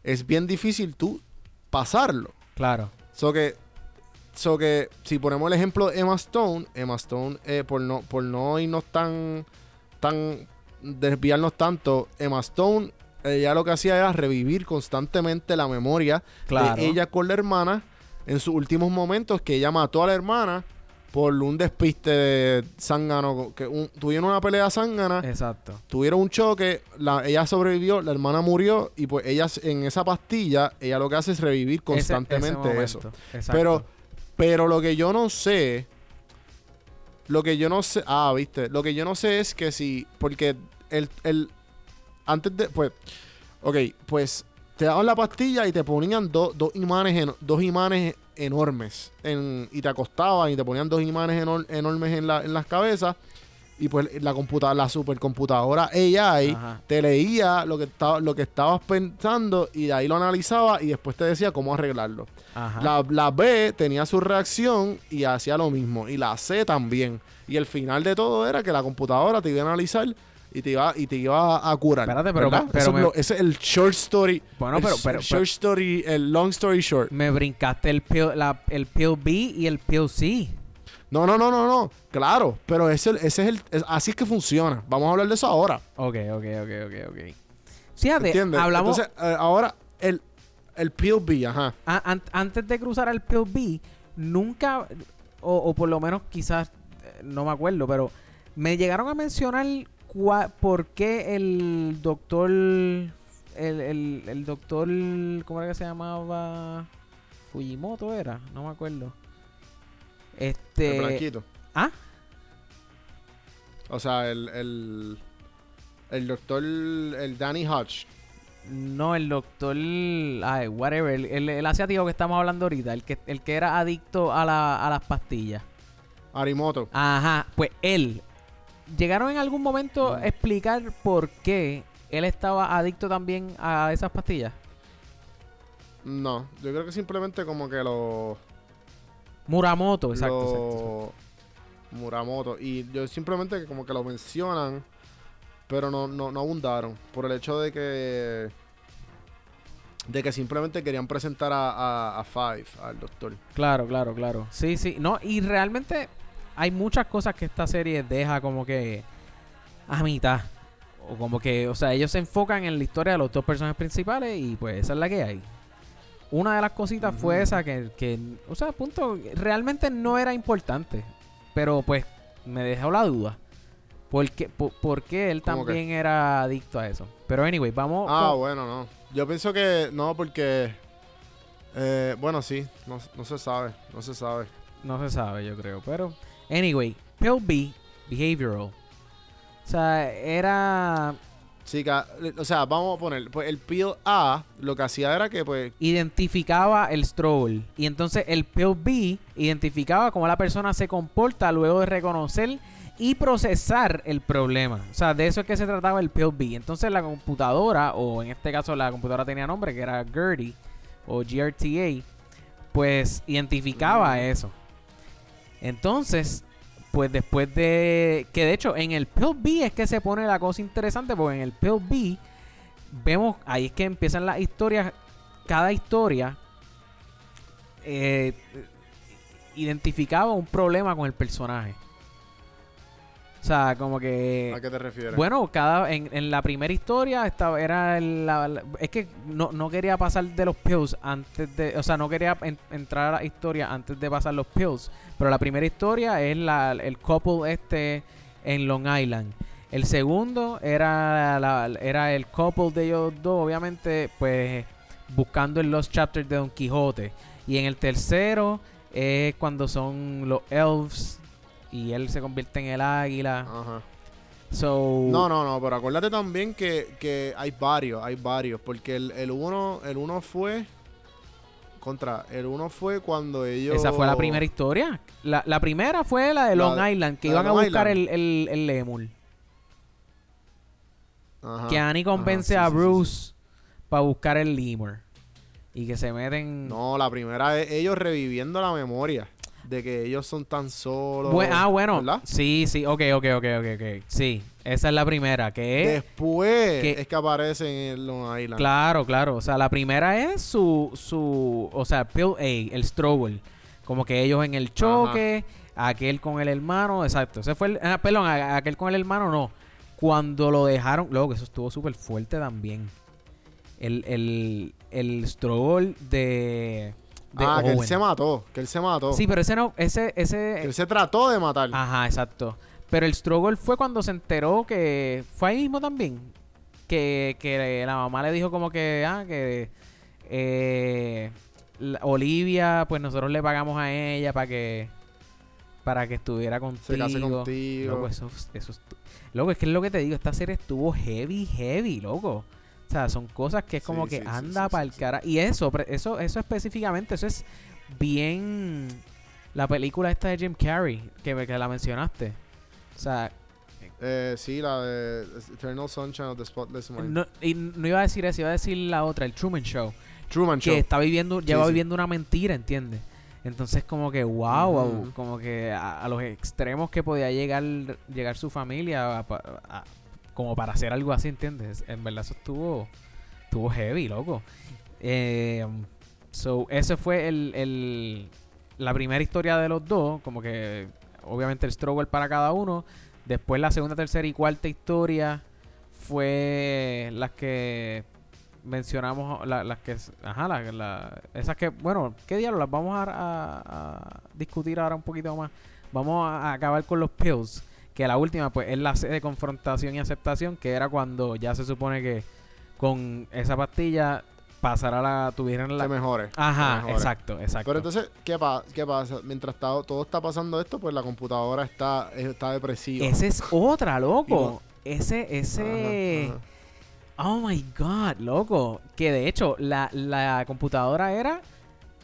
es bien difícil tú pasarlo. Claro. So que, so que si ponemos el ejemplo de Emma Stone, Emma Stone, eh, por no, por no irnos tan, tan, desviarnos tanto, Emma Stone, ella lo que hacía era revivir constantemente la memoria Claro. de ella con la hermana en sus últimos momentos, que ella mató a la hermana por un despiste de zángano, que un- tuvieron una pelea zángana, Exacto. tuvieron un choque, la, ella sobrevivió, la hermana murió y pues ella en esa pastilla, ella lo que hace es revivir constantemente ese eso. momento. Exacto. Pero, pero lo que yo no sé, lo que yo no sé, ah, viste, lo que yo no sé es que si, porque el, el, antes de, pues, ok, pues te daban la pastilla y te ponían do- dos imanes, eno- dos imanes enormes en, y te acostaban y te ponían dos imanes enor- enormes en, la, en las cabezas y pues la computadora, la supercomputadora AI Ajá. te leía lo que, estaba, lo que estabas pensando y de ahí lo analizaba y después te decía cómo arreglarlo. Ajá. La, la B tenía su reacción y hacía lo mismo. Y la C también. Y el final de todo era que la computadora te iba a analizar y te iba, y te iba a curar. Espérate, pero ese es el short story. Bueno, el pero- pero- el short story, el long story short. Me brincaste el pill, la- el B y el pill C. No, no, no, no, no. Claro, pero ese, ese es el. es- así es que funciona. Vamos a hablar de eso ahora. Ok, ok, ok, ok, ok. Fíjate, ¿Entiendes? hablamos... Entonces, eh, ahora, el, el PLB, ajá. a- an- antes de cruzar al B, nunca, o, o por lo menos quizás, eh, no me acuerdo, pero me llegaron a mencionar cua- por qué el doctor, el, el, el doctor, ¿cómo era que se llamaba? Fujimoto era, no me acuerdo. Este, el blanquito. ¿ah? O sea, el, el, el doctor, el Danny Hodge. No, el doctor, ay, whatever, el, el, el asiático que estamos hablando ahorita, el que, el que era adicto a, la, a las pastillas. Arimoto. Ajá, pues él. ¿Llegaron en algún momento Mm. a explicar por qué él estaba adicto también a esas pastillas? No, yo creo que simplemente como que lo... Muramoto, exacto, lo- exacto. Muramoto. Y yo simplemente como que lo mencionan, pero no, no, no abundaron. Por el hecho de que... De que simplemente querían presentar a, a, a Five, al doctor. Claro, claro, claro. Sí, sí. No, y realmente hay muchas cosas que esta serie deja como que a mitad. O como que, o sea, ellos se enfocan en la historia de los dos personajes principales y pues esa es la que hay. Una de las cositas fue esa que, que, o sea, punto, realmente no era importante. Pero pues me dejó la duda. ¿Por qué, por, por qué él también era adicto a eso? Pero anyway, vamos... Ah, con- bueno, no. Yo pienso que no, porque... eh, bueno, sí, no, no se sabe, no se sabe. No se sabe, yo creo. Pero, anyway, Pill B, Behavioral. sea, era... Sí, o sea, vamos a poner, pues el pill A lo que hacía era que pues Identificaba el stroll. Y entonces el pill B identificaba cómo la persona se comporta luego de reconocer y procesar el problema. O sea, de eso es que se trataba el pill B. Entonces la computadora, o en este caso la computadora tenía nombre, que era GERTY o GRTA, pues identificaba Mm. eso. Entonces, pues después de... Que de hecho en el pill B es que se pone la cosa interesante, porque en el pill B vemos, ahí es que empiezan las historias, cada historia eh, identificaba un problema con el personaje. O sea, como que... ¿a qué te refieres? Bueno, cada en, en la primera historia estaba era el- la, la- es que no, no quería pasar de los pills antes de, o sea, no quería en- entrar a la historia antes de pasar los pills, pero la primera historia es la, el couple este en Long Island. El segundo era la- era el couple de ellos dos, obviamente, pues buscando en los chapters de Don Quijote. Y en el tercero es cuando son los elves y él se convierte en el águila. Ajá. So, No, no, no, pero acuérdate también que, que hay varios, hay varios, porque el, el uno, el uno fue contra, el uno fue cuando ellos Esa fue la primera historia. La, la primera fue la de Long Island, que iban a buscar el, Island. el, el lemur. Ajá, Que Annie convence ajá, a sí, sí, sí, Bruce para buscar el lemur. Y que se meten... No, la primera es ellos reviviendo la memoria de que ellos son tan solos. Ah, bueno. ¿verdad? Sí, sí, ok, ok, ok, ok, ok. Sí, esa es la primera, que es... Después que- es que aparecen en Long Island. Claro, claro. O sea, la primera es su, su, o sea, Pill A, el Struggle. Como que ellos en el choque, aquel con el hermano, exacto. Ese fue el, ah, perdón, aquel con el hermano no. Cuando lo dejaron, luego que eso estuvo súper fuerte también. El, el, el Struggle de, de ah, que él se mató, que él se mató. Sí, pero ese no, ese, Que ese, él se trató de matar. Ajá, exacto. Pero el struggle fue cuando se enteró que fue ahí mismo también. Que, que la mamá le dijo como que, ah, que eh, Olivia, pues nosotros le pagamos a ella para que para que estuviera contigo. Se case contigo. Loco, eso, eso loco, es que es lo que te digo, esta serie estuvo heavy, heavy, loco. O sea, son cosas que es como Sí, que sí, anda sí, para el cara. Y eso, eso, eso específicamente, eso es bien la película esta de Jim Carrey, que, que la mencionaste. O sea, Eh, sí, la de Eternal Sunshine of the Spotless Mind. no, y no iba a decir eso, iba a decir la otra, el Truman Show. Truman Que Show. está viviendo, lleva viviendo una mentira, ¿entiendes? Entonces como que wow, como que a, a los extremos que podía llegar llegar su familia a- a- como para hacer algo así, ¿entiendes? En verdad eso estuvo estuvo heavy, loco. Eh, so ese fue el, el- la primera historia de los dos, como que obviamente el struggle para cada uno. Después la segunda, tercera y cuarta historia fue las que mencionamos, la- las que, ajá, la- la- esas que, bueno, ¿qué diablos? Las vamos a, discutir ahora un poquito más. Vamos a acabar con los pills, que la última, pues, es la C de confrontación y aceptación, que era cuando ya se supone que con esa pastilla pasará la, tuvieran la... Que mejore. Ajá, mejore. exacto, exacto. Pero entonces, ¿qué, pa- ¿qué pasa? Mientras está- todo está pasando esto, pues la computadora está, está depresiva. Esa es otra, loco. Ese, ese... Ajá, ajá. Oh my god, loco. Que de hecho, la, la computadora era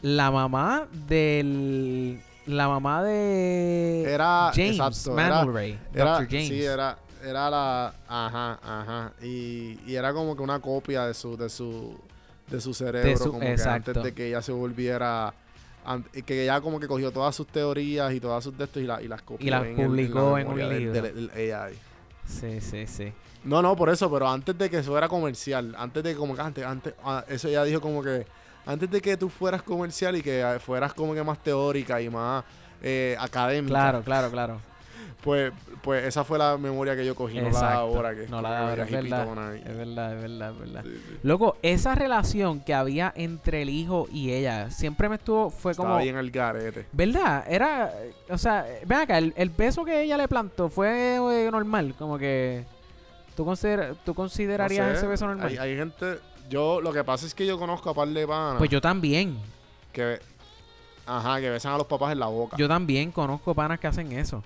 la mamá del. La mamá de. Era, James exacto, era- Mandelray. Era, Dr. James. Sí, era, era la. Ajá, ajá. Y, y era como que una copia de su, de su, de su cerebro, su- como que antes de que ella se volviera. que ella como que cogió todas sus teorías y todas sus de estos y, la- y las copió. Y las en el- publicó la en un memoria del- libro. del- del AI. Sí, sí, sí. No, no, por eso, pero antes de que fuera comercial, antes de como que antes, antes, ah, eso ella dijo como que antes de que tú fueras comercial y que ah, fueras como que más teórica y más eh, académica, Claro, claro, claro. pues, pues esa fue la memoria que yo cogí, no la de ahora que No la de ahora, es verdad. y- Es verdad, es verdad, es verdad. sí, sí. Loco, esa relación que había entre el hijo y ella siempre me estuvo. Fue Estaba como. bien al garete. ¿Verdad? Era. O sea, ven acá, el, el beso que ella le plantó fue eh, normal. Como que. ¿Tú, consider- tú No considerarías sé, ese beso normal? Hay, hay gente, yo lo que pasa es que yo conozco a par de panas Pues yo también. que, ajá, que besan a los papás en la boca. Yo también conozco panas que hacen eso.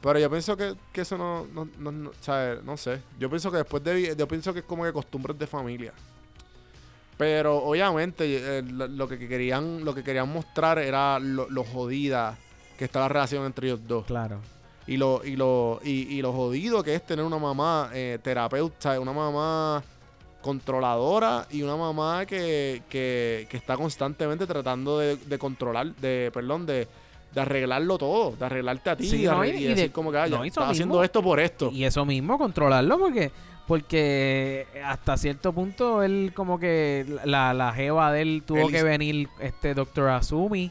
Pero yo pienso que, que eso no, no, no, no, o sea, no sé. Yo pienso que después de... Yo pienso que es como que costumbres de familia. Pero obviamente eh, lo, lo que querían lo que querían mostrar era lo, lo jodida que está la relación entre ellos dos. Claro. Y lo, y lo, y, y lo jodido que es tener una mamá eh, terapeuta, una mamá controladora y una mamá que, que, que está constantemente tratando de, de controlar, de, perdón, de, de arreglarlo todo, de arreglarte a ti Sí, y, no, arre- y- y y de- decir como que "Ah, no, estás haciendo esto por esto. Y eso mismo, controlarlo, porque porque hasta cierto punto él como que la, la jeva de él tuvo Él que hizo- venir, este Doctor Azumi,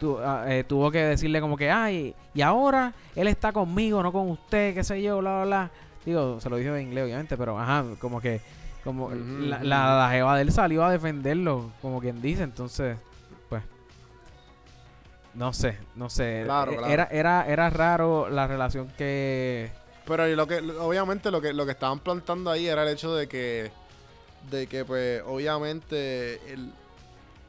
tu- ah, eh, tuvo que decirle como que, ay, y ahora él está conmigo, no con usted, qué sé yo, bla, bla, bla. Digo, se lo dijo en inglés, obviamente, pero ajá, como que como la, la, la jeva de él salió a defenderlo, como quien dice, entonces, pues... No sé, no sé. Claro, Eh, claro. Era, era, era raro la relación que... Pero lo que, obviamente lo que, lo que estaban plantando ahí era el hecho de que, de que pues, obviamente, el-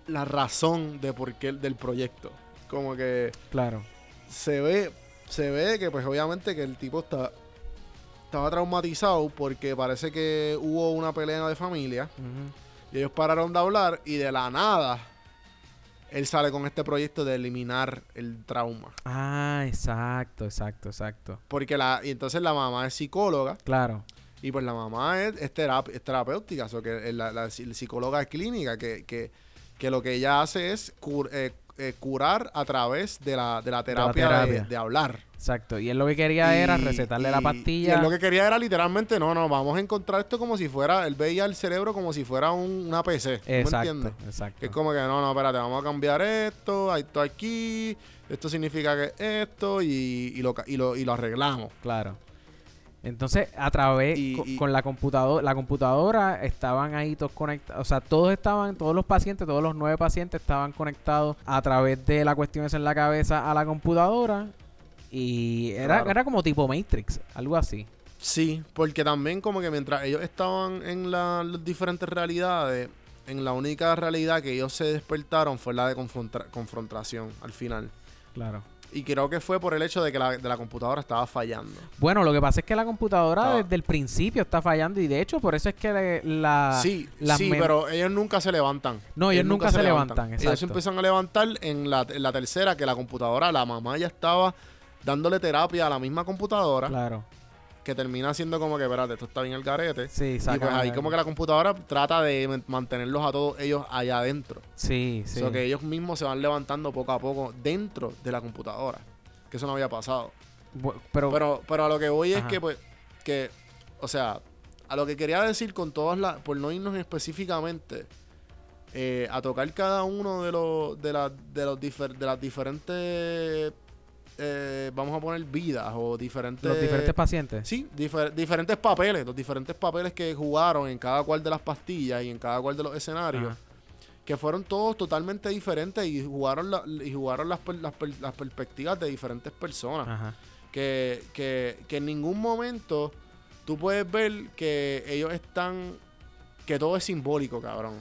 la razón de por qué del proyecto. Como que Claro. se ve, se ve que pues obviamente que el tipo está, estaba traumatizado porque parece que hubo una pelea de familia y ellos pararon de hablar y de la nada él sale con este proyecto de eliminar el trauma. Ah, exacto, exacto, exacto. Porque la, y entonces la mamá es psicóloga Claro. Y pues la mamá es, es, terap- es terapéutica, o sea, que la, la psi- psicóloga es clínica, que, que, que lo que ella hace es cur- eh, eh, curar a través de la, de la terapia de, terapia. de hablar. Exacto. Y él lo que quería era Y- recetarle y- la Y pastilla. él lo que quería era literalmente, no, no, vamos a encontrar esto como si fuera, él veía el cerebro como si fuera un- una PC. ¿tú ¿Me Exacto, entiendes? exacto. Es como que, no, no, espérate, vamos a cambiar esto, hay esto aquí, esto significa que esto, y, y, lo, y, lo, y lo arreglamos. Claro. Entonces, a través, Y- co- y- con la computadora, la computadora estaban ahí todos conectados, o sea, todos estaban, todos los pacientes, todos los nueve pacientes estaban conectados a través de la cuestión esa en la cabeza a la computadora y era, Claro. era como tipo Matrix, algo así. Sí, porque también como que mientras ellos estaban en la- las diferentes realidades, en la única realidad que ellos se despertaron fue la de confronta- confrontación al final. Claro. Y creo que fue por el hecho de que la, de la computadora estaba fallando. Bueno, lo que pasa es que la computadora Estaba- desde el principio está fallando y de hecho por eso es que la... sí, las sí, pero ellos nunca se levantan. No, ellos nunca se levantan, Ellos exacto. se empiezan a levantar en la, en la tercera, que la computadora, la mamá ya estaba dándole terapia a la misma computadora, Claro. que termina siendo como que, espérate, esto está bien el garete. Sí, Y saca- pues ahí como que la computadora trata de man- mantenerlos a todos ellos allá adentro. Sí, sí. O sea, que ellos mismos se van levantando poco a poco dentro de la computadora. Que eso no había pasado. Bu- pero, Pero, pero a lo que voy Ajá. es que, pues, que, o sea, a lo que quería decir con todas las, por no irnos específicamente eh, a tocar cada uno de los, de, las de los difer- de las diferentes, eh, vamos a poner vidas o diferentes... los diferentes pacientes. Sí, difer- diferentes papeles, los diferentes papeles que jugaron en cada cual de las pastillas y en cada cual de los escenarios Ajá. que fueron todos totalmente diferentes y jugaron, la- y jugaron las, per- las, per- las perspectivas de diferentes personas. Ajá. Que, que, que en ningún momento tú puedes ver que ellos están. que todo es simbólico, cabrón.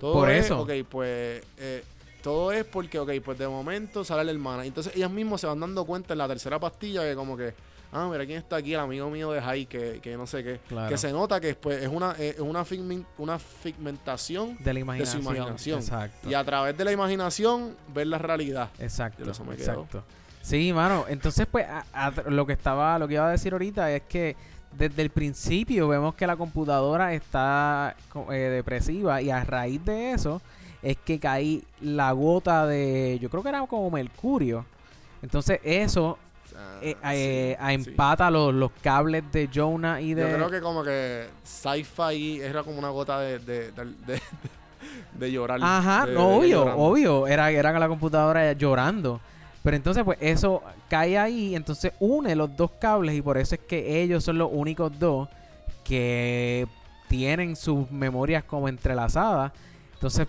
Todo Por es, eso. Ok, pues. eh, todo es porque, ok, pues de momento sale la hermana. Entonces ellos mismos se van dando cuenta en la tercera pastilla que, como que. Ah, mira quién está aquí, el amigo mío de Jai, que, que no sé qué. Claro. Que se nota que pues, es una, es una, figmen- una figmentación De la imaginación. imaginación. Exacto. y a través de la imaginación ver la realidad. Exacto. Yo eso me quedo. exacto. Sí, mano. Entonces, pues, a- a- lo que estaba, lo que iba a decir ahorita es que desde el principio vemos que la computadora está eh, depresiva y a raíz de eso es que cae la gota de, yo creo que era como mercurio. Entonces eso eh, Ah, eh, sí, sí. empata los, los cables de Jonah y de... Yo creo que como que sci-fi era como una gota de, de, de, de- de llorar. Ajá, obvio, obvio. Era, era la computadora llorando. Pero entonces, pues eso cae ahí, entonces une los dos cables y por eso es que ellos son los únicos dos que tienen sus memorias como entrelazadas. Entonces,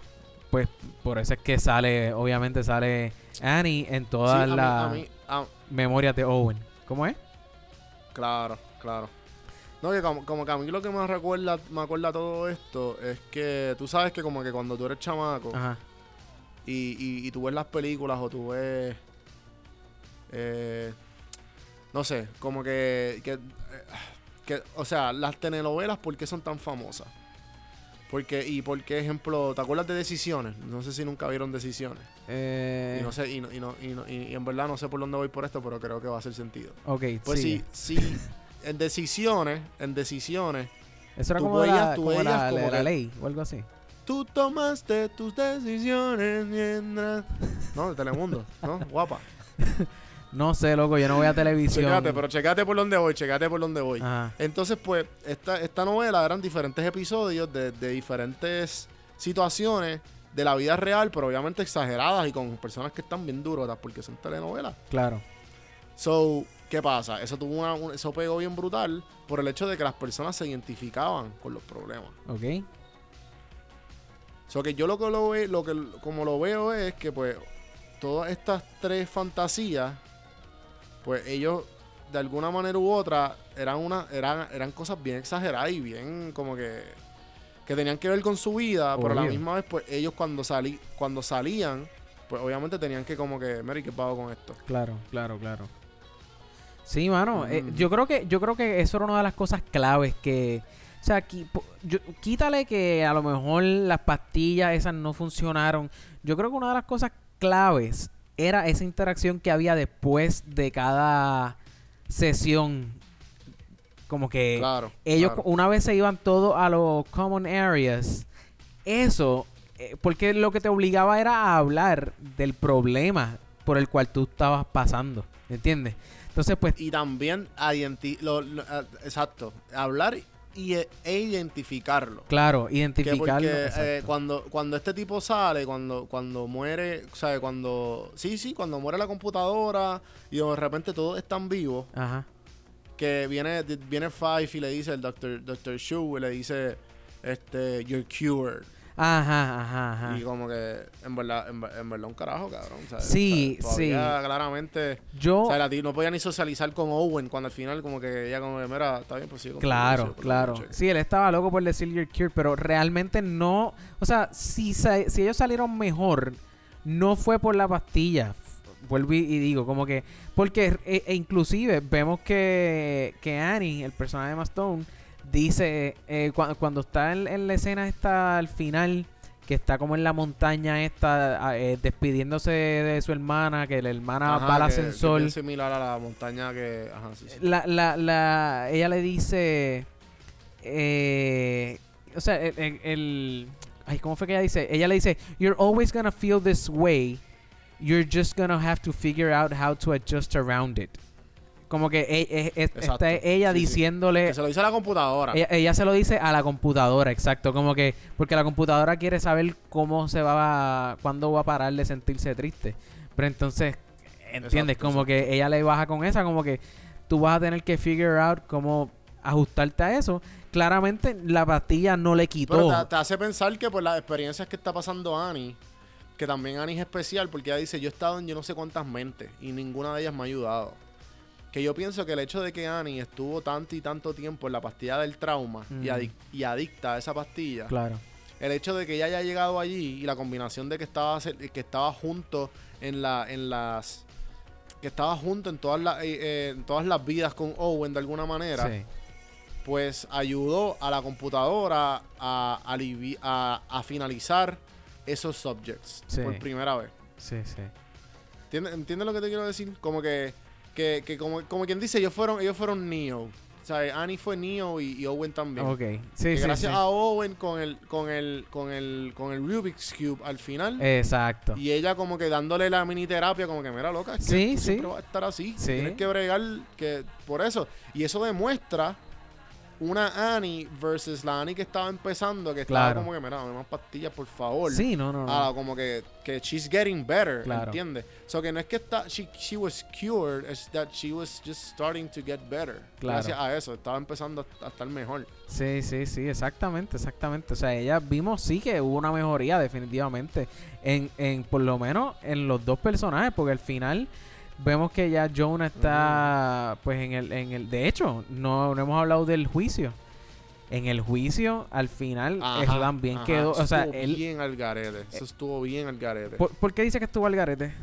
pues por eso es que sale, obviamente sale Annie en todas sí, las memorias de Owen. ¿Cómo es? Claro, claro. No, que como, como, que a mí lo que más recuerda, me acuerda todo esto es que tú sabes que como que cuando tú eres chamaco y, y, y, tú ves las películas o tú ves... Eh, no sé, como que, que, eh, que... O sea, las telenovelas, ¿por qué son tan famosas? Porque, y porque, ejemplo, ¿te acuerdas de decisiones? No sé si nunca vieron decisiones. Eh... Y no sé, y, no, y, no, y, no, y, en verdad no sé por dónde voy por esto, pero creo que va a hacer sentido. Ok, Pues sí, si, si en decisiones, en decisiones. Eso era tú como, la, como la, la ley o algo así. Tú tomaste tus decisiones mientras. No, de Telemundo, ¿no? Guapa. No sé, loco, yo no voy a televisión. Checate, pero checate por dónde voy, checate por dónde voy. Ajá. Entonces, pues, esta, novela eran diferentes episodios de, diferentes situaciones de la vida real, pero obviamente exageradas y con personas que están bien duras, porque son telenovelas. Claro. So, ¿qué pasa? Eso tuvo una, un, eso pegó bien brutal por el hecho de que las personas se identificaban con los problemas. Ok. So que yo lo que lo, ve, lo que como lo veo es que pues todas estas tres fantasías pues ellos de alguna manera u otra eran una eran, eran cosas bien exageradas y bien como que que tenían que ver con su vida, pero a la misma vez pues ellos cuando salí cuando salían, pues obviamente tenían que como que, Mary, ¿qué pago con esto? Claro, claro, claro. Sí, mano, eh, mm. yo creo que yo creo que eso era una de las cosas claves que o sea, yo, quítale que a lo mejor las pastillas esas no funcionaron. Yo creo que una de las cosas claves era esa interacción que había después de cada sesión. Como que ellos una vez se iban todos a los common areas. Eso, eh, porque lo que te obligaba era a hablar del problema por el cual tú estabas pasando. ¿Entiendes? Entonces, pues. Y también lo, lo, exacto. Hablar y, e, e identificarlo. Claro, identificarlo. Que porque, eh, cuando, cuando este tipo sale, cuando, cuando muere, ¿sabes? Cuando. Sí, sí, cuando muere la computadora y de repente todos están vivos. Ajá. Que viene, viene Five y le dice el doctor, doctor Shu y le dice: Este, you're cured. Ajá, ajá, ajá. Y como que, en verdad, en, en verdad un carajo, cabrón. ¿sabes? Sí, sí. claramente. Yo. ¿sabes? La no podía ni socializar con Owen cuando al final, como que ella, como que, mira, está bien, pues sí. Claro, claro. Sí, él estaba loco por decir You're Cure, pero realmente no. O sea, si, si ellos salieron mejor, no fue por la pastilla. Vuelvo y digo, como que. Porque, e, e inclusive, vemos que, que Annie, el personaje de Mastone dice, eh, cuando está en, la escena está al final, que está como en la montaña esta, eh, despidiéndose de su hermana, que la hermana va al ascensor. Similar a la montaña que... La, la, ella le dice... Eh, o sea, el... Ay, ¿cómo fue que ella dice? Ella le dice, You're always gonna feel this way. You're just gonna have to figure out how to adjust around it. Como que e, e, e, está ella diciéndole... Que se lo dice a la computadora. Ella, se lo dice a la computadora, exacto. Como que... Porque la computadora quiere saber cómo se va... A, cuándo va a parar de sentirse triste. Pero entonces... ¿Entiendes? Como que ella le baja con esa. Como que tú vas a tener que figure out cómo ajustarte a eso. Claramente la pastilla no le quitó. Pero te, te, hace pensar que por las experiencias que está pasando Annie, que también Annie es especial porque ella dice, yo he estado en yo no sé cuántas mentes y ninguna de ellas me ha ayudado. Que yo pienso que el hecho de que Annie estuvo tanto y tanto tiempo en la pastilla del trauma y, mm. adicta a esa pastilla. Claro. El hecho de que ella haya llegado allí y la combinación de que estaba, que estaba junto en, la, en las. que estaba junto en todas, las eh, eh, en todas las vidas con Owen de alguna manera. Sí. Pues ayudó a la computadora a, finalizar esos subjects sí. por primera vez. Sí, sí. ¿Entiendes entiende lo que te quiero decir? Como que que, que como, como, quien dice, ellos fueron, ellos fueron Neo. O sea, Annie fue Neo y, Owen también. Ok. Sí, sí, gracias a Owen con el, con el, con el, con el Rubik's Cube al final. Exacto. Y ella como que dándole la mini terapia, como que mira loca, sí, sí. siempre va a estar así. Sí. Tienes que bregar que por eso. Y eso demuestra una Annie versus la Annie que estaba empezando, que estaba como que, mira, dame más pastillas, por favor. Sí, no, no, ah, como que, que she's getting better, claro. ¿entiendes? So que no es que está, she, she was cured, it's that she was just starting to get better. Claro. Gracias a eso, estaba empezando a, a, estar mejor. Sí, sí, sí, exactamente, exactamente. O sea, ella vimos sí que hubo una mejoría definitivamente en, en por lo menos en los dos personajes, porque al final vemos que ya Jonah está, pues en el, en el, de hecho, no, no hemos hablado del juicio. En el juicio, al final, ajá, también quedó, o sea, él... bien al garete, Eso estuvo bien al garete. ¿Por, ¿por qué dice que estuvo al garete?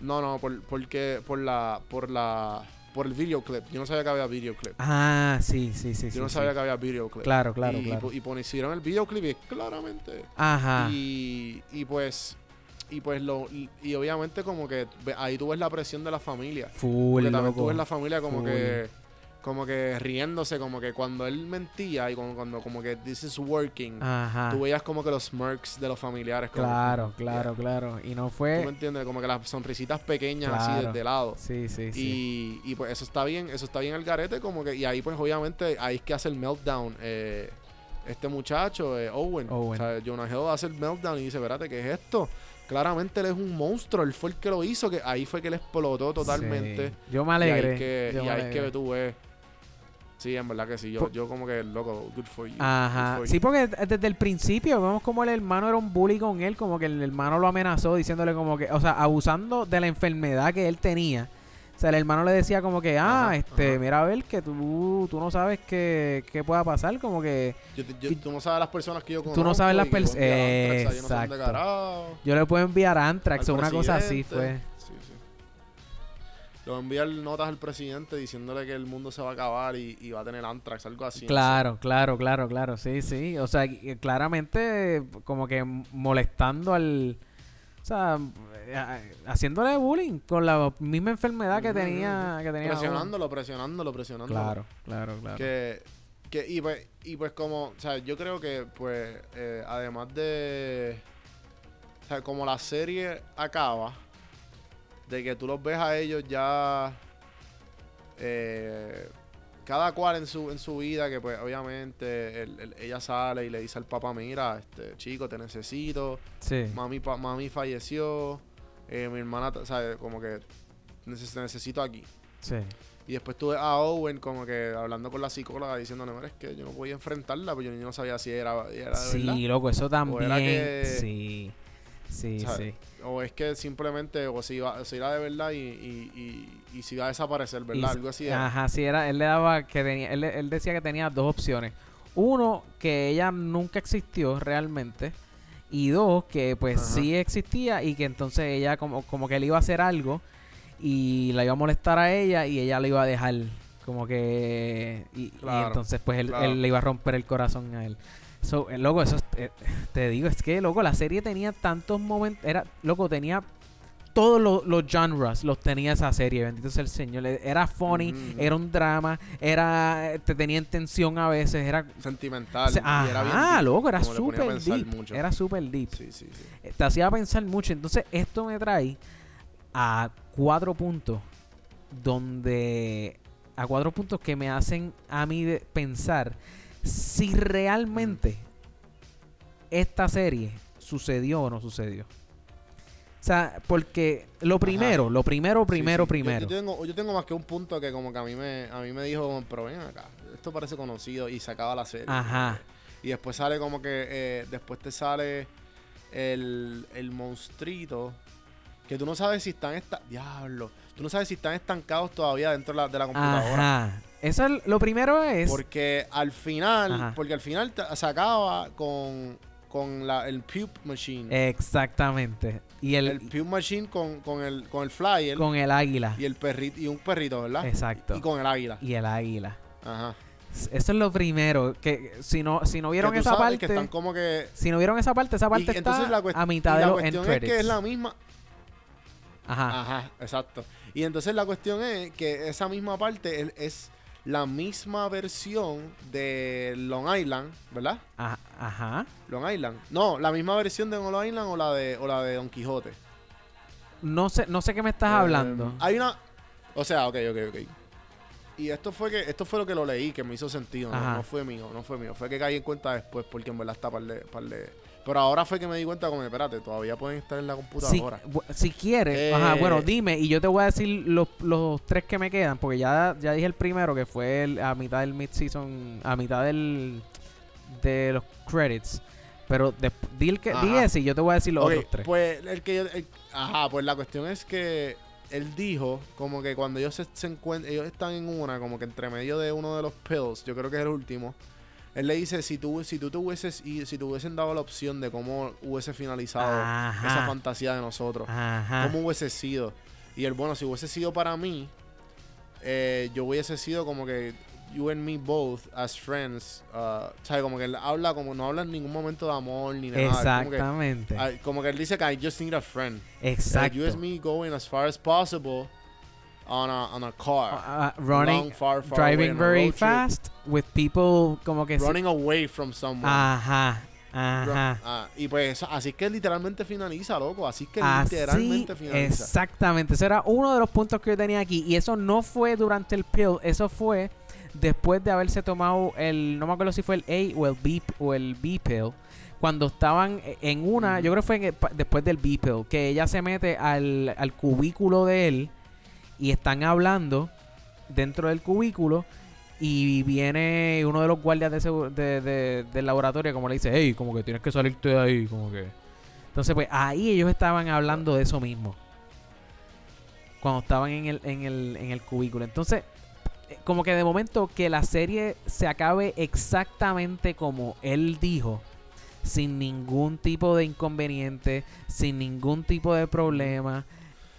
No, no, por, porque, por la, por la, por el videoclip. Yo no sabía que había videoclip. Ah, sí, sí, sí. Yo no sabía que había videoclip. Claro, claro, y, claro. Y, y, hicieron el videoclip claramente. Ajá. Y, y pues y pues lo, y, y obviamente como que ahí tú ves la presión de la familia. Full, Porque también tú loco. ves la familia como Full. que, como que riéndose, como que cuando él mentía y cuando, cuando como que this is working, Ajá. tú veías como que los smirks de los familiares. como- Claro, como- claro, yeah. claro. Y no ¿Tú me fue... entiendes? Como que las sonrisitas pequeñas así desde lado. Sí, sí, sí. Y, y pues eso está bien, eso está bien al garete, como que, y ahí pues obviamente ahí es que hace el meltdown. eh, este muchacho, eh, Owen. Owen. O sea, Jonah Hill hace el meltdown y dice, espérate, ¿qué es esto? Claramente él es un monstruo, él fue el que lo hizo, que ahí fue que él explotó totalmente. Sí. Yo me Y alegré. ahí que, yo y ahí alegré. que tú ves. Sí, en verdad que sí. Yo, yo como que, loco, good for you. Ajá. Sí, porque desde el principio vemos como el hermano era un bully con él, como que el hermano lo amenazó diciéndole como que, o sea, abusando de la enfermedad que él tenía. O sea, el hermano le decía como que, ah, Ajá, este, ajá. mira a ver que tú, tú no sabes qué, qué pueda pasar, como que Yo yo- tú no sabes las personas que yo conozco. Tú no sabes las y que pers- voy a enviar Anthrax, yo no sé Exacto. yo le puedo enviar Antrax o una cosa así fue. Sí, sí. Le voy a enviar notas al presidente diciéndole que el mundo se va a acabar y, y va a tener Antrax, algo así. Claro, claro, claro, claro, sí, sí. O sea, y- claramente como que molestando al... O sea, eh, haciéndole bullying con la misma enfermedad que tenía... Que tenía. Presionándolo, presionándolo, presionándolo. Claro, claro, claro. Que, que y, pues, y pues como, o sea, yo creo que pues eh, además de, o sea, como la serie acaba, de que tú los ves a ellos ya, eh, cada cual en su, en su vida, que pues obviamente el- el- ella sale y le dice al papá, mira, este chico, te necesito, Sí. mami, pa- mami falleció, eh, mi hermana, sea, como que neces- te necesito aquí. Sí. Y después tuve a Owen como que hablando con la psicóloga diciéndole, mira, es que yo no podía enfrentarla, pero yo no sabía si era, era de Sí, verdad. loco, eso también. era que- Sí. Sí, ¿Sabes? sí. O es que simplemente, o si, iba, si era de verdad y, y, y, y si iba a desaparecer, ¿verdad? Algo así. era. Ajá, sí, era, él le daba que tenía, él, él decía que tenía dos opciones. Uno, que ella nunca existió realmente. Y dos, que pues Ajá. sí existía y que entonces ella como, como que le iba a hacer algo y la iba a molestar a ella y ella le iba a dejar como que... Y, entonces pues él, claro. él le iba a romper el corazón a él. So, eh, loco, eso es- eh, te digo, es que loco, la serie tenía tantos momentos, era, loco, tenía todos los, los genres los tenía esa serie, bendito sea el Señor. Le- Era funny, era un drama, era te tenía en tensión a veces, era Sentimental. se- era bien deep, loco, era súper deep. mucho. Era súper deep. Sí, sí, sí. Eh, Te hacía pensar mucho. Entonces, esto me trae a cuatro puntos donde a cuatro puntos que me hacen a mí de pensar si realmente esta serie sucedió o no sucedió. O sea, porque lo primero, lo primero, primero, sí. Primero. Yo, tengo, yo tengo más que un punto que como que a mí me, a mí me dijo, pero ven acá, esto parece conocido y se acaba la serie. Ajá. Y después sale como que, eh, después te sale el, el monstruito que tú no sabes si están, esta diablo, tú no sabes si están estancados todavía dentro de la, de la computadora. Ajá. Eso es, lo primero es. Porque al final, Ajá. porque al final se acaba con, con la, el Puke Machine. Exactamente. Y el, el Puke Machine con, con el, con el flyer con el águila. y el perrito, y un perrito, ¿verdad? Exacto. Y con el águila. Y el águila. Ajá. Eso es lo primero. Que si no, si no vieron esa parte. que están como que Si no vieron esa parte, esa parte y está la a mitad y de la los end cuestión es credits. que es la misma Ajá. Ajá, exacto. Y entonces la cuestión es que esa misma parte es, es la misma versión de Long Island, ¿verdad? Ajá. Ajá. Long Island. No, la misma versión de Long Island o la de, o la de Don Quijote. No sé, no sé qué me estás Eh, hablando. Hay una. O sea, ok, ok, ok. Y esto fue que esto fue lo que lo leí, que me hizo sentido. No, no fue mío, no fue mío. Fue que caí en cuenta después, porque en verdad está par de, par de- Pero ahora fue que me di cuenta como, espérate, todavía pueden estar en la Si, computadora. bu- si quieres, Eh, ajá, bueno, dime y yo te voy a decir los, los tres que me quedan, porque ya, ya dije el primero que fue el- a mitad del mid-season, a mitad del de los credits. Pero de, di, el que, di ese y yo te voy a decir los otros tres. Pues el que yo, el- ajá, pues la cuestión es que él dijo como que cuando ellos se, se encuentran, ellos están en una, como que entre medio de uno de los pills, yo creo que es el último, Él le dice, si tú, si tú te hubieses, y si te hubiesen dado la opción de cómo hubiese finalizado Ajá. esa fantasía de nosotros, Ajá. cómo hubiese sido. Y él, bueno, si hubiese sido para mí, eh, yo hubiese sido como que you and me both as friends. Uh, ¿Sabes? Como que él habla, como no habla en ningún momento de amor ni nada. Es Como que, Exactamente. ah, como que él dice que I just need a friend. Like, Exacto. you and me going as far as possible on a, on a car. Uh, uh, running, long, far, far away driving very fast with people como que Running away from someone. Ajá. Ajá. ah, y pues así que literalmente finaliza, loco. Así que Así, literalmente finaliza. exactamente. Ese era uno de los puntos que yo tenía aquí. Y eso no fue durante el pill. Eso fue después de haberse tomado el... No me acuerdo si fue el A o el B, o el B pill. Cuando estaban en una... Yo creo que fue en el después del B pill. Que ella se mete al, al cubículo de él. Y están hablando dentro del cubículo. Y viene uno de los guardias de segu- de- de- del laboratorio como le dice, hey, como que tienes que salirte de ahí, como que... Entonces, pues ahí ellos estaban hablando de eso mismo. Cuando estaban en el, en el, en el cubículo. Entonces, eh, como que de momento que la serie se acabe exactamente como él dijo, sin ningún tipo de inconveniente, sin ningún tipo de problema,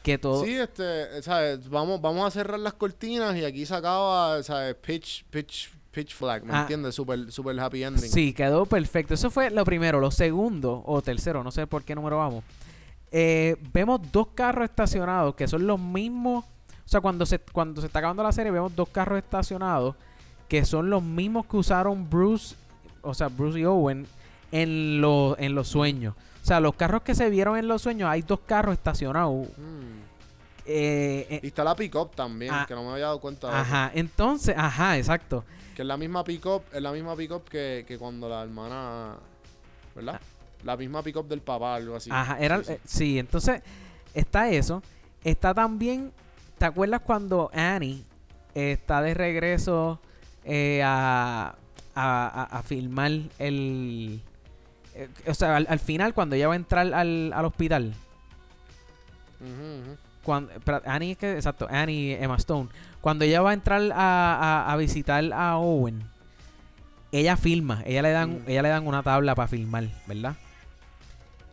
que todo... Sí, este, ¿sabes? Vamos, vamos a cerrar las cortinas y aquí se acaba, ¿sabes? Pitch, pitch, pitch flag, ¿me Ah. entiendes? Super, super happy ending. Sí, quedó perfecto. Eso fue lo primero. Lo segundo, o tercero, no sé por qué número vamos. Eh, vemos dos carros estacionados que son los mismos. O sea, cuando se, cuando se está acabando la serie, vemos dos carros estacionados que son los mismos que usaron Bruce, o sea, Bruce y Owen en, los en los sueños. O sea, los carros que se vieron en los sueños, hay dos carros estacionados. Mm. Eh, eh, Y está la pick-up también, Ah. que no me había dado cuenta de eso. ajá, entonces, ajá, exacto. Que es la misma pick-up, es la misma pick-up que, que cuando la hermana, ¿verdad? La misma pick-up del papá, algo así. Ah. Ajá, era, Sí, sí. eh, sí, entonces está eso. Está también, ¿te acuerdas cuando Annie está de regreso eh, a, a, a- a filmar el... eh, o sea, al, al final cuando ella va a entrar al, al hospital. Cuando, Annie es que, exacto, Annie Emma Stone. Cuando ella va a entrar a, a- a visitar a Owen, ella filma, ella le dan, Mm. ella le dan una tabla para filmar, ¿verdad?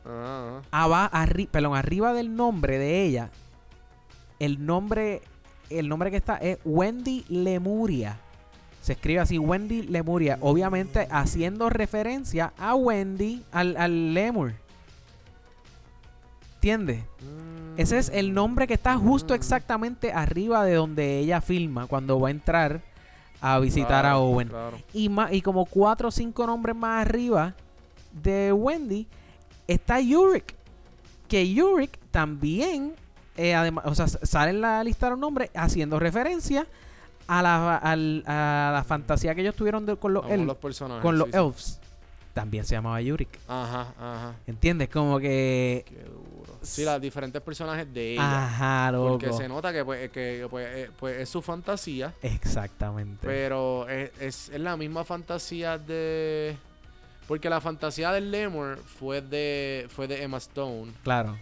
Ajá, ajá. Aba- arri- perdón, arriba del nombre de ella, el nombre, el nombre que está es Wendy Lemuria. Se escribe así, Wendy Lemuria. Obviamente haciendo referencia a Wendy, al, al Lemur. ¿Entiendes? Ese es el nombre que está justo Mm. exactamente arriba de donde ella filma cuando va a entrar a visitar a Owen. claro. Y, ma- y como cuatro o cinco nombres más arriba de Wendy está Yurik. Que Yurik también, eh, además, o sea, sale en la lista de los nombres haciendo referencia a la, al- a la fantasía que ellos tuvieron de- con los, elf- los personajes. con los sí, elves. También se llamaba Yurik. Ajá, ajá. ¿Entiendes? Como que... Qué duro. Sí, los diferentes personajes de ella. Ajá, loco. Porque se nota que, pues, que pues, eh, pues, es su fantasía. Exactamente. Pero es, es, es la misma fantasía de. Porque la fantasía del Lemur fue de. fue de Emma Stone. Claro.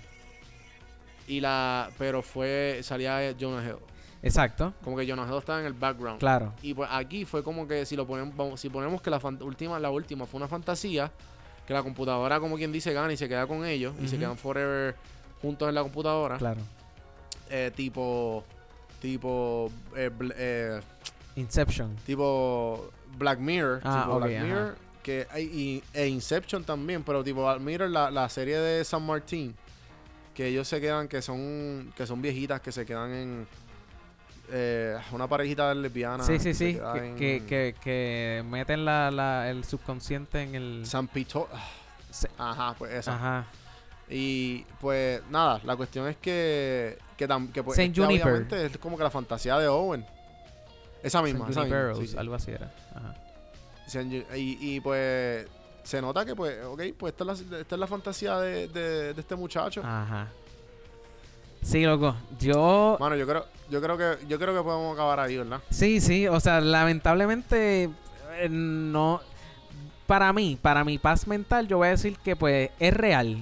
Y la. Pero fue. salía Jonah Hill. Exacto. Como que Jonah Hill estaba en el background. Claro. Y pues aquí fue como que si lo ponemos, si ponemos que la última, la última fue una fantasía, que la computadora como quien dice gana y se queda con ellos y se quedan forever juntos en la computadora. Claro. Eh, tipo. Tipo. eh, eh, Inception. tipo Black Mirror. Ah, tipo ok, Black ajá. Mirror. Que y, e Inception también, pero tipo Black Mirror, la, la serie de San Martín. Que ellos se quedan, que son que son viejitas, que se quedan en. Eh, una parejita lesbiana. Sí, sí, sí. Que, en que, que, que meten la, la, el subconsciente en el... San Pito. Se- Ajá, pues esa. Ajá. Y pues nada, la cuestión es que. Que, tam- que pues. Saint este, Juniper. obviamente, es como que la fantasía de Owen. Esa misma, Saint esa misma. Sí, sí. algo así era. Ajá. Y, y, pues. Se nota que, pues, ok, pues esta es la, esta es la fantasía de, de- de este muchacho. Ajá. Sí, loco. Yo... Mano, yo creo, yo creo que, yo creo que podemos acabar ahí, ¿verdad? Sí, sí. O sea, lamentablemente eh, no... Para mí, para mi paz mental, yo voy a decir que pues es real.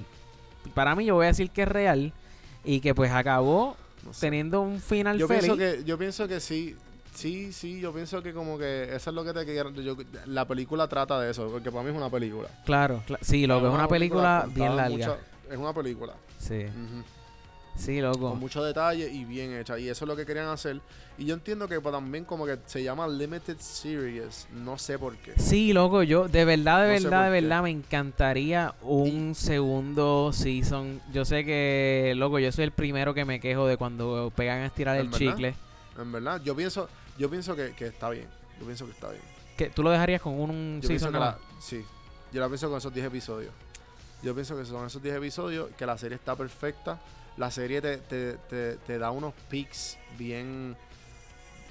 Para mí yo voy a decir que es real y que pues acabó No sé. teniendo un final Yo feliz. pienso que, yo pienso que sí. Sí, sí, yo pienso que como que eso es lo que te quiero. yo- la película trata de eso, porque para mí es una película. Claro, cla- sí, loco, es una película bien larga. mucha- es una película. Sí, ujú, sí, loco. Con mucho detalle y bien hecha. Y eso es lo que querían hacer. Y yo entiendo que también como que se llama Limited Series. No sé por qué. Sí, loco, yo de verdad, de No verdad, de qué. verdad me encantaría un segundo season. Yo sé que, loco, yo soy el primero que me quejo de cuando pegan a estirar ¿En el verdad? chicle. En verdad, yo pienso, yo pienso que, que está bien. Yo pienso que está bien. que ¿Tú lo dejarías con un, un season la, sí. Yo la pienso con esos 10 episodios. Yo pienso que son esos 10 episodios, que la serie está perfecta. La serie te, te, te, te da unos peaks bien...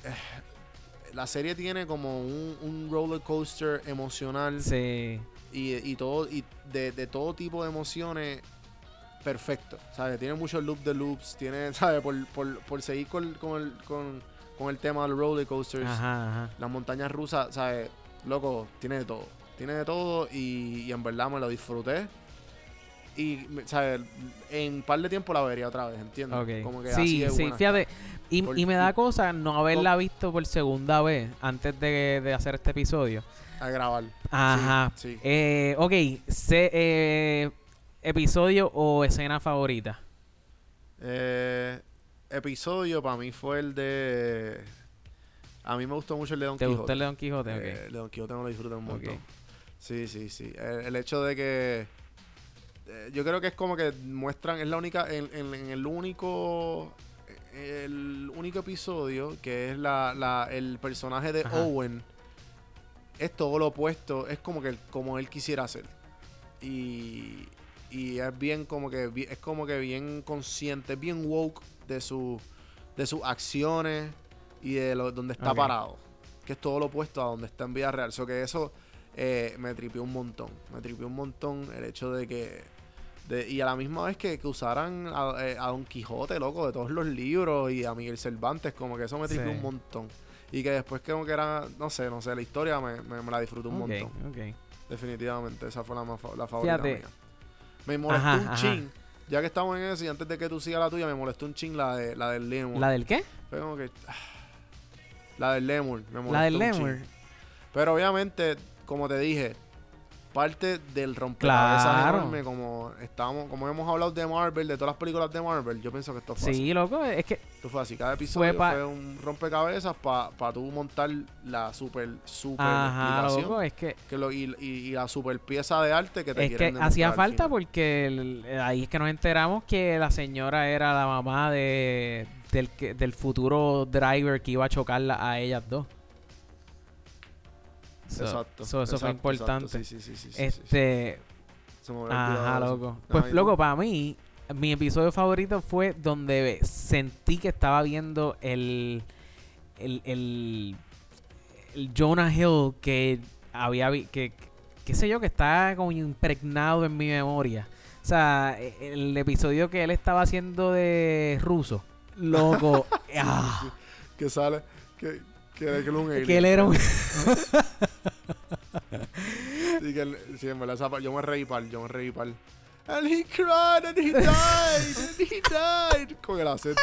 eh, la serie tiene como un, un roller coaster emocional Sí. y, y todo y de, de todo tipo de emociones perfecto. ¿Sabes? Tiene muchos loop de loops. Tiene, ¿sabes? Por, por, por seguir con, con, el, con, con el tema de los roller coasters. Ajá, ajá. Las montañas rusas, ¿sabes? Loco, tiene de todo. Tiene de todo y, y en verdad me lo disfruté. Y, ¿sabes? En un par de tiempo la vería otra vez, ¿entiendes? Ok. Como que así sí, de sí, buena fíjate. Y, Por- y me da cosa no haberla visto por segunda vez antes de, de hacer este episodio. A grabar. Ajá. Sí, sí. Eh, ok, se- eh, episodio o escena favorita. Eh, episodio para mí fue el de. A mí me gustó mucho el de Don ¿Te Quijote. gustó el de Don Quijote? Ok. Eh, el de Don Quijote me lo disfruté un montón. Sí, sí, sí. El, el hecho de que. Eh, yo creo que es como que muestran. Es la única. En, en- en el único. El único episodio que es la, la- el personaje de Ajá. Owen. Es todo lo opuesto. Es como que como él quisiera ser. Y. Y es bien como que. Es como que bien consciente. Bien woke de su. De sus acciones. Y de lo, donde está parado. Que es todo lo opuesto a donde está en vida real. So que eso eh, me tripió un montón. Me tripió un montón el hecho de que. De- y a la misma vez que, que usaran a, eh, a Don Quijote, loco, de todos los libros y a Miguel Cervantes, como que eso me tripió Sí. un montón. Y que después como que era, no sé, no sé, la historia me, me- me la disfruté un Ok, montón. ok. Definitivamente, esa fue la, más la favorita Fíjate. mía. Me molestó Ajá, un chin. Ya que estamos en eso y antes de que tú sigas la tuya, me molestó un chin la, de, la del Lemur. ¿La del qué? Fue como que... ah, La del Lemur. Me molestó La del un chin. Lemur. Pero obviamente, como te dije, parte del rompecabezas Claro. enorme, como estamos, como hemos hablado de Marvel, de todas las películas de Marvel, yo pienso que esto fue así. Sí, loco, es que Esto fue así. Cada episodio fue, pa- un rompecabezas para tú montar la super, super Ajá, explicación. loco, es que que lo, y, y- y la super pieza de arte que te es que quieren hacía falta porque el- ahí es que nos enteramos que la señora era la mamá de del, que- del futuro driver que iba a chocarla a ellas dos. So- Exacto. so eso fue importante. exacto. Sí, sí, sí, este, Se me ajá, loco. Pues loco, para mí mi episodio favorito fue donde sentí que estaba viendo el el, el, el Jonah Hill que había que qué sé yo que está como impregnado en mi memoria. O sea, el episodio que él estaba haciendo de ruso. Loco. ah, Que sale, que, que, es un alien. que él era un... Sí, que él- sí, en verdad, esa par- yo me reí par, yo me reí par. And he cried and he died, and he died. Con el acento.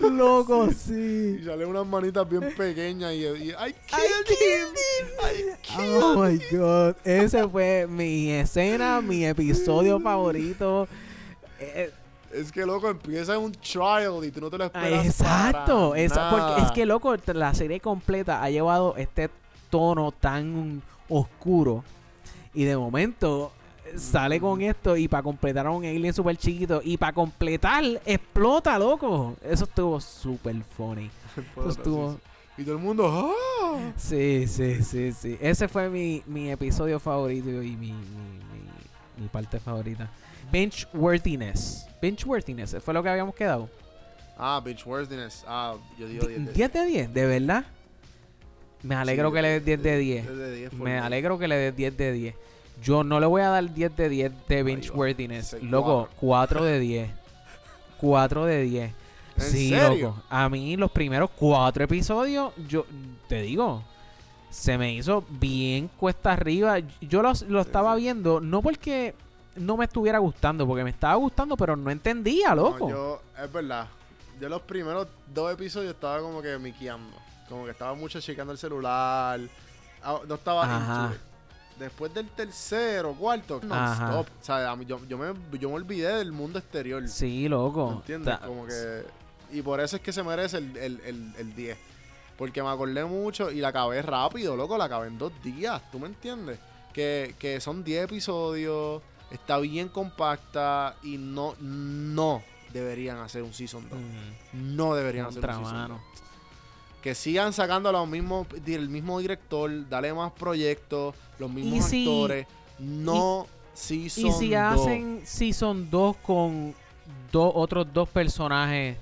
Loco, Y sí. sale unas manitas bien pequeñas y, y I killed him. I killed Oh my god. Ese fue mi escena, mi episodio favorito. Eh, Es que loco, empieza un trial y tú no te lo ah, esperas. exacto. para esa- porque es que, loco, la serie completa ha llevado este tono tan oscuro. Y de momento eh, sale con esto y para completar a un alien súper chiquito. Y para completar, explota, loco. Eso estuvo súper funny. Eso estuvo... Y todo el mundo, ¡ah! Sí, sí, sí, sí. Ese fue mi, mi episodio favorito y mi, mi, mi- mi parte favorita. Benchworthiness. Benchworthiness, fue lo que habíamos quedado. Ah, bitch worthiness. Ah, yo digo 10 de 10 de 10, de verdad. Me alegro Sí, que le des 10 de 10. 10 de 10 fue Me alegro que le des 10 de 10. Yo no le voy a dar 10 de 10 de Benchworthiness. Loco, 4 de 10. 4 de 10. ¿En sí, serio? loco. A mí los primeros 4 episodios, yo te digo, se me hizo bien cuesta arriba. Yo los- lo, estaba viendo, no porque no me estuviera gustando, porque me estaba gustando, pero no entendía, No, loco. yo, es verdad. yo los primeros dos episodios estaba como que miqueando. Como que estaba mucho checando el celular. Ah, No estaba. Después del tercero, cuarto, no Ajá. stop. O sea, yo, yo, me, yo me olvidé del mundo exterior. Sí, loco. ¿Entiendes? Como que. Y por eso es que se merece el, el, el, el 10. Porque me acordé mucho y la acabé rápido, loco. La acabé en dos días. ¿Tú me entiendes? Que, que son 10 episodios. Está bien compacta. Y no, no deberían hacer un season 2. Mm, No deberían hacer un contra, season mano. 2. Que sigan sacando los mismos, el mismo director, dale más proyectos, los mismos si- actores. No season Y si 2. hacen Season 2 con dos otros dos personajes,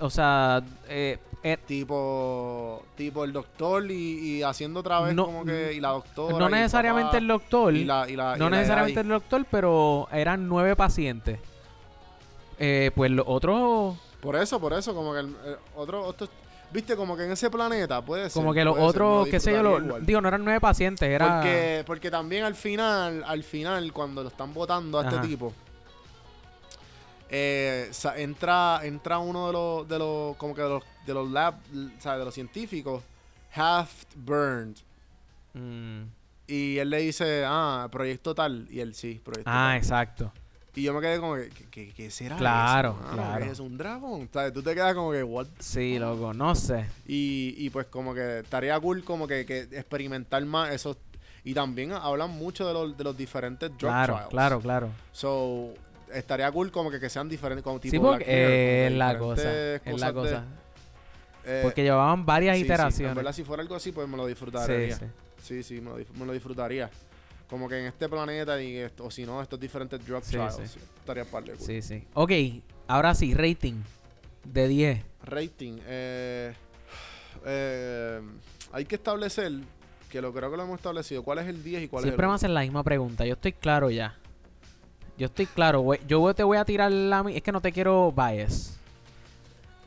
o sea, eh, eh, tipo tipo el doctor y, y haciendo otra vez No, como que y la doctora no necesariamente el doctor, y la, y la- y no necesariamente el doctor, pero eran nueve pacientes. Eh, pues los otros, por eso por eso como que el, el otro otro- viste como que en ese planeta puede ser como que los otros, qué sé yo, lo- digo, no eran nueve pacientes, era... porque porque también al final al final cuando lo están votando a Ajá. este tipo eh, entra entra uno de los de los como que de los de los lab de los científicos half burned Mm, y él le dice ah proyecto tal y él sí proyecto Ah, tal. exacto. Y yo me quedé como que, ¿qué, será Claro, eso? mano? claro. ¿Qué es un dragón? ¿Sabes? Tú te quedas como que, what? Sí, loco, no sé. Y, y pues como que estaría cool como que, que experimentar más esos... Y también hablan mucho de los, de los diferentes drug Claro, trials. claro, claro. So, estaría cool como que, que sean diferentes, como tipo Sí, porque eh, es la cosa, es la cosas de- cosa. eh, Porque llevaban varias sí, sí, iteraciones. verdad, si fuera algo así, pues me lo Sí, disfrutaría. sí. Sí, sí, me lo, me lo disfrutaría. Como que en este planeta y esto, o si no, estos diferentes drug Sí, trials. sí. sí, estaría par de cool. Sí, sí. Ok, ahora sí, rating de 10. Rating. Eh, eh, hay que establecer, que lo creo que lo hemos establecido, cuál es el 10 y cuál Siempre es me el hacen la misma pregunta. Yo estoy claro ya. Yo estoy claro. güey. Yo te voy a tirar la... Es que no te quiero bias.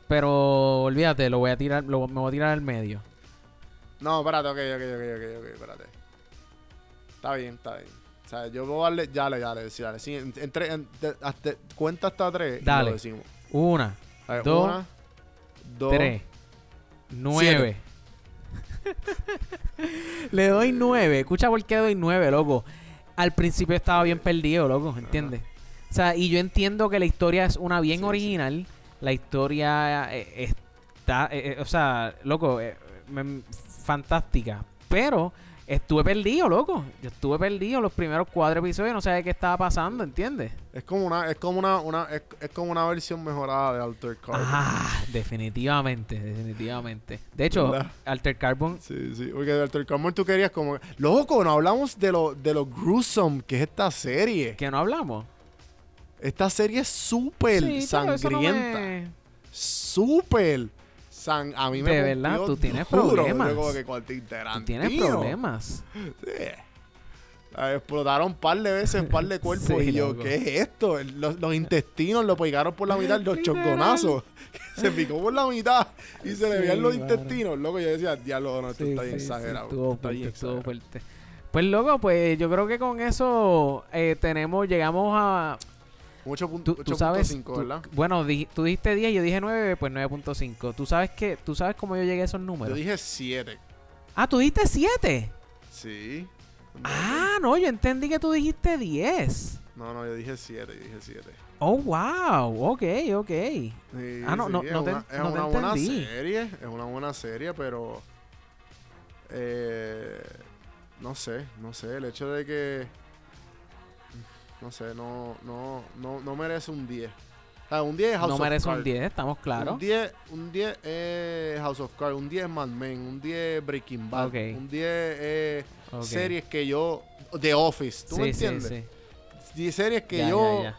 Pero olvídate, lo voy a tirar, lo, me voy a tirar al medio. No, espérate, ok, ok, ok, ok, ok, espérate. Está bien, está bien. O sea, yo voy a darle, dale, dale, sí, dale. Sí, en- entre, en- de- hasta- cuenta hasta tres y Dale. lo decimos. Una, ver, Dos, una, dos, tres, nueve. Le doy nueve. Escucha por qué doy nueve, loco. Al principio estaba bien perdido, loco, ¿entiendes? O sea, y yo entiendo que la historia es una bien Sí, sí. original. La historia eh, está, eh, eh, o sea, loco, eh, me- fantástica. Pero estuve perdido, loco. Yo estuve perdido los primeros cuatro episodios, no sabía qué estaba pasando, ¿entiendes? Es como una, es como una, una es, es como una versión mejorada de Alter Carbon. Ah, definitivamente, definitivamente. De hecho, ¿Verdad? Alter Carbon Sí, sí, porque de Alter Carbon tú querías como... Loco, no hablamos de lo, de lo gruesome que es esta serie. que no hablamos. Esta serie es súper Sí, no sangrienta. me- Súper. San, a mí me De verdad, tú tienes problemas. Como que Tú tienes problemas. Sí. Explotaron un par de veces, un par de cuerpos. Sí, y yo, loco. ¿qué es esto? Los, los intestinos lo pegaron por la mitad, los chongonazos. se picó por la mitad y se le Sí, veían los intestinos. Loco, yo decía, diablo, no, esto Sí, está bien exagerado. estuvo está bien fuerte, estuvo exagerado. fuerte. Pues loco, pues yo creo que con eso eh, tenemos, llegamos a... Mucho pun- Tú, tú sabes, 8.5, tú- ¿verdad? bueno, di- tú dijiste 10, yo dije 9, pues 9.5. ¿Tú sabes qué? ¿Tú sabes cómo yo llegué a esos Yo números? dije 7. Ah, tú dijiste 7. Sí. Ah, no, yo entendí que tú dijiste 10. No, no, yo dije 7, yo dije 7. Oh, wow, ok, ok. Sí, Ah, no, sí, no, es no te- una, es no te una buena entendí. serie, es una buena serie, pero eh, no sé, no sé, el hecho de que no sé, no no no no merece un 10. O sea, un 10 es House No of merece un Cards. 10, estamos claros. Un 10, un 10 es House of Cards, un 10 es Mad Men, un 10 es Breaking Bad, Ok. un 10 es Ok. series que yo The Office, ¿tú sí, me sí, entiendes? sí. Y series que Ya, yo ya, ya.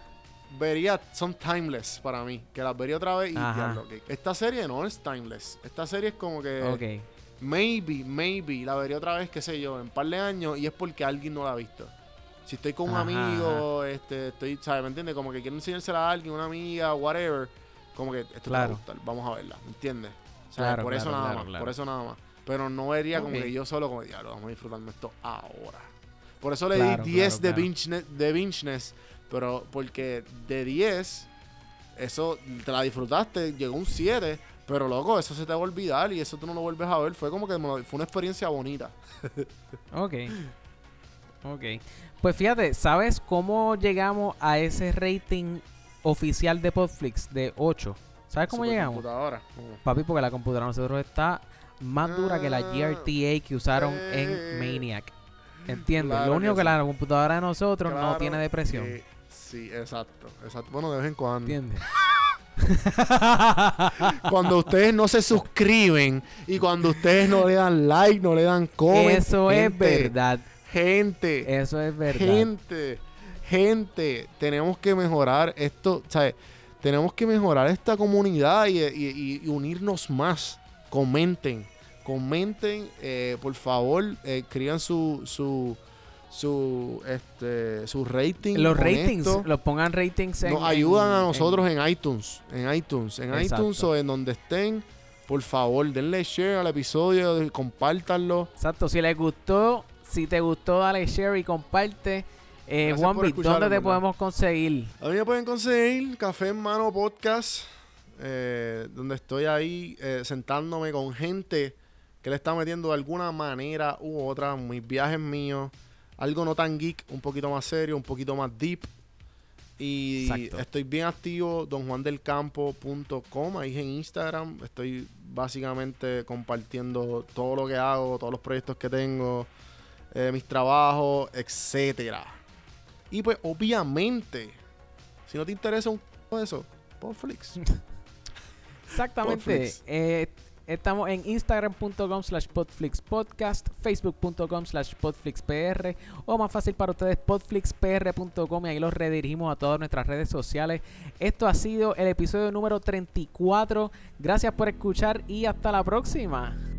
vería, son timeless para mí. Que las vería otra vez y diablo. Esta serie no es timeless. Esta serie es como que Ok. maybe, maybe la vería otra vez, qué sé yo, en un par de años y es porque alguien no la ha visto. Si estoy con un Ajá, amigo, este, estoy, ¿sabes? ¿Me entiendes? Como que quiero enseñársela a alguien, una amiga, whatever. Como que esto Claro. te va a gustar, vamos a verla, ¿me entiendes? O sea, Claro, por eso claro, nada claro, más, por eso nada más. Pero no vería como Ok. que yo solo como, diablo, vamos a disfrutarme esto ahora. Por eso le di 10 claro, de, bingeness, de bingeness, pero porque de 10 eso te la disfrutaste, llegó un 7, pero loco, eso se te va a olvidar y eso tú no lo vuelves a ver. Fue como que fue una experiencia bonita. Ok. Ok. Pues fíjate, ¿sabes cómo llegamos a ese rating oficial de Podflix de 8? ¿Sabes cómo llegamos? Supercomputadora. ¿Cómo? Papi, porque la computadora de nosotros está más dura que la Ah, GRTA que usaron en Maniac. ¿Entiendes? claro Lo único que que, sí. la computadora de nosotros no tiene depresión. que sí, exacto, exacto. Bueno, de vez en cuando. ¿Entiendes? Cuando ustedes no se suscriben y cuando ustedes no le dan like, no le dan comment. Eso es verdad. Gente, Eso es verdad. gente, gente, tenemos que mejorar esto, ¿sabes? Tenemos que mejorar esta comunidad y, y- y unirnos más. Comenten, comenten, eh, por favor, eh, escriban su, su, su, este, su rating. Los ratings, esto. los pongan ratings en. Nos ayudan a en- nosotros en, iTunes, en iTunes, en Exacto. iTunes o en donde estén. Por favor, denle share al episodio, compártanlo. Exacto, si les gustó, si te gustó, dale share y comparte. Eh, Juan ¿dónde te podemos conseguir? A mí me pueden conseguir Café en Mano Podcast, eh, donde estoy ahí eh, sentándome con gente que le está metiendo de alguna manera u otra mis viajes míos. Algo no tan geek, un poquito más serio, un poquito más deep. Y Exacto. estoy bien activo, donjuandelcampo.com, ahí en Instagram. Estoy básicamente compartiendo todo lo que hago, todos los proyectos que tengo, eh, mis trabajos, etcétera. Y pues obviamente, si no te interesa un de eso, Podflix. Exactamente. Podflix. Eh, estamos en instagram.com slash podflixpodcast, facebook.com slash podflixpr o más fácil para ustedes podflixpr.com y ahí los redirigimos a todas nuestras redes sociales. Esto ha sido el episodio número 34. Gracias por escuchar y hasta la próxima.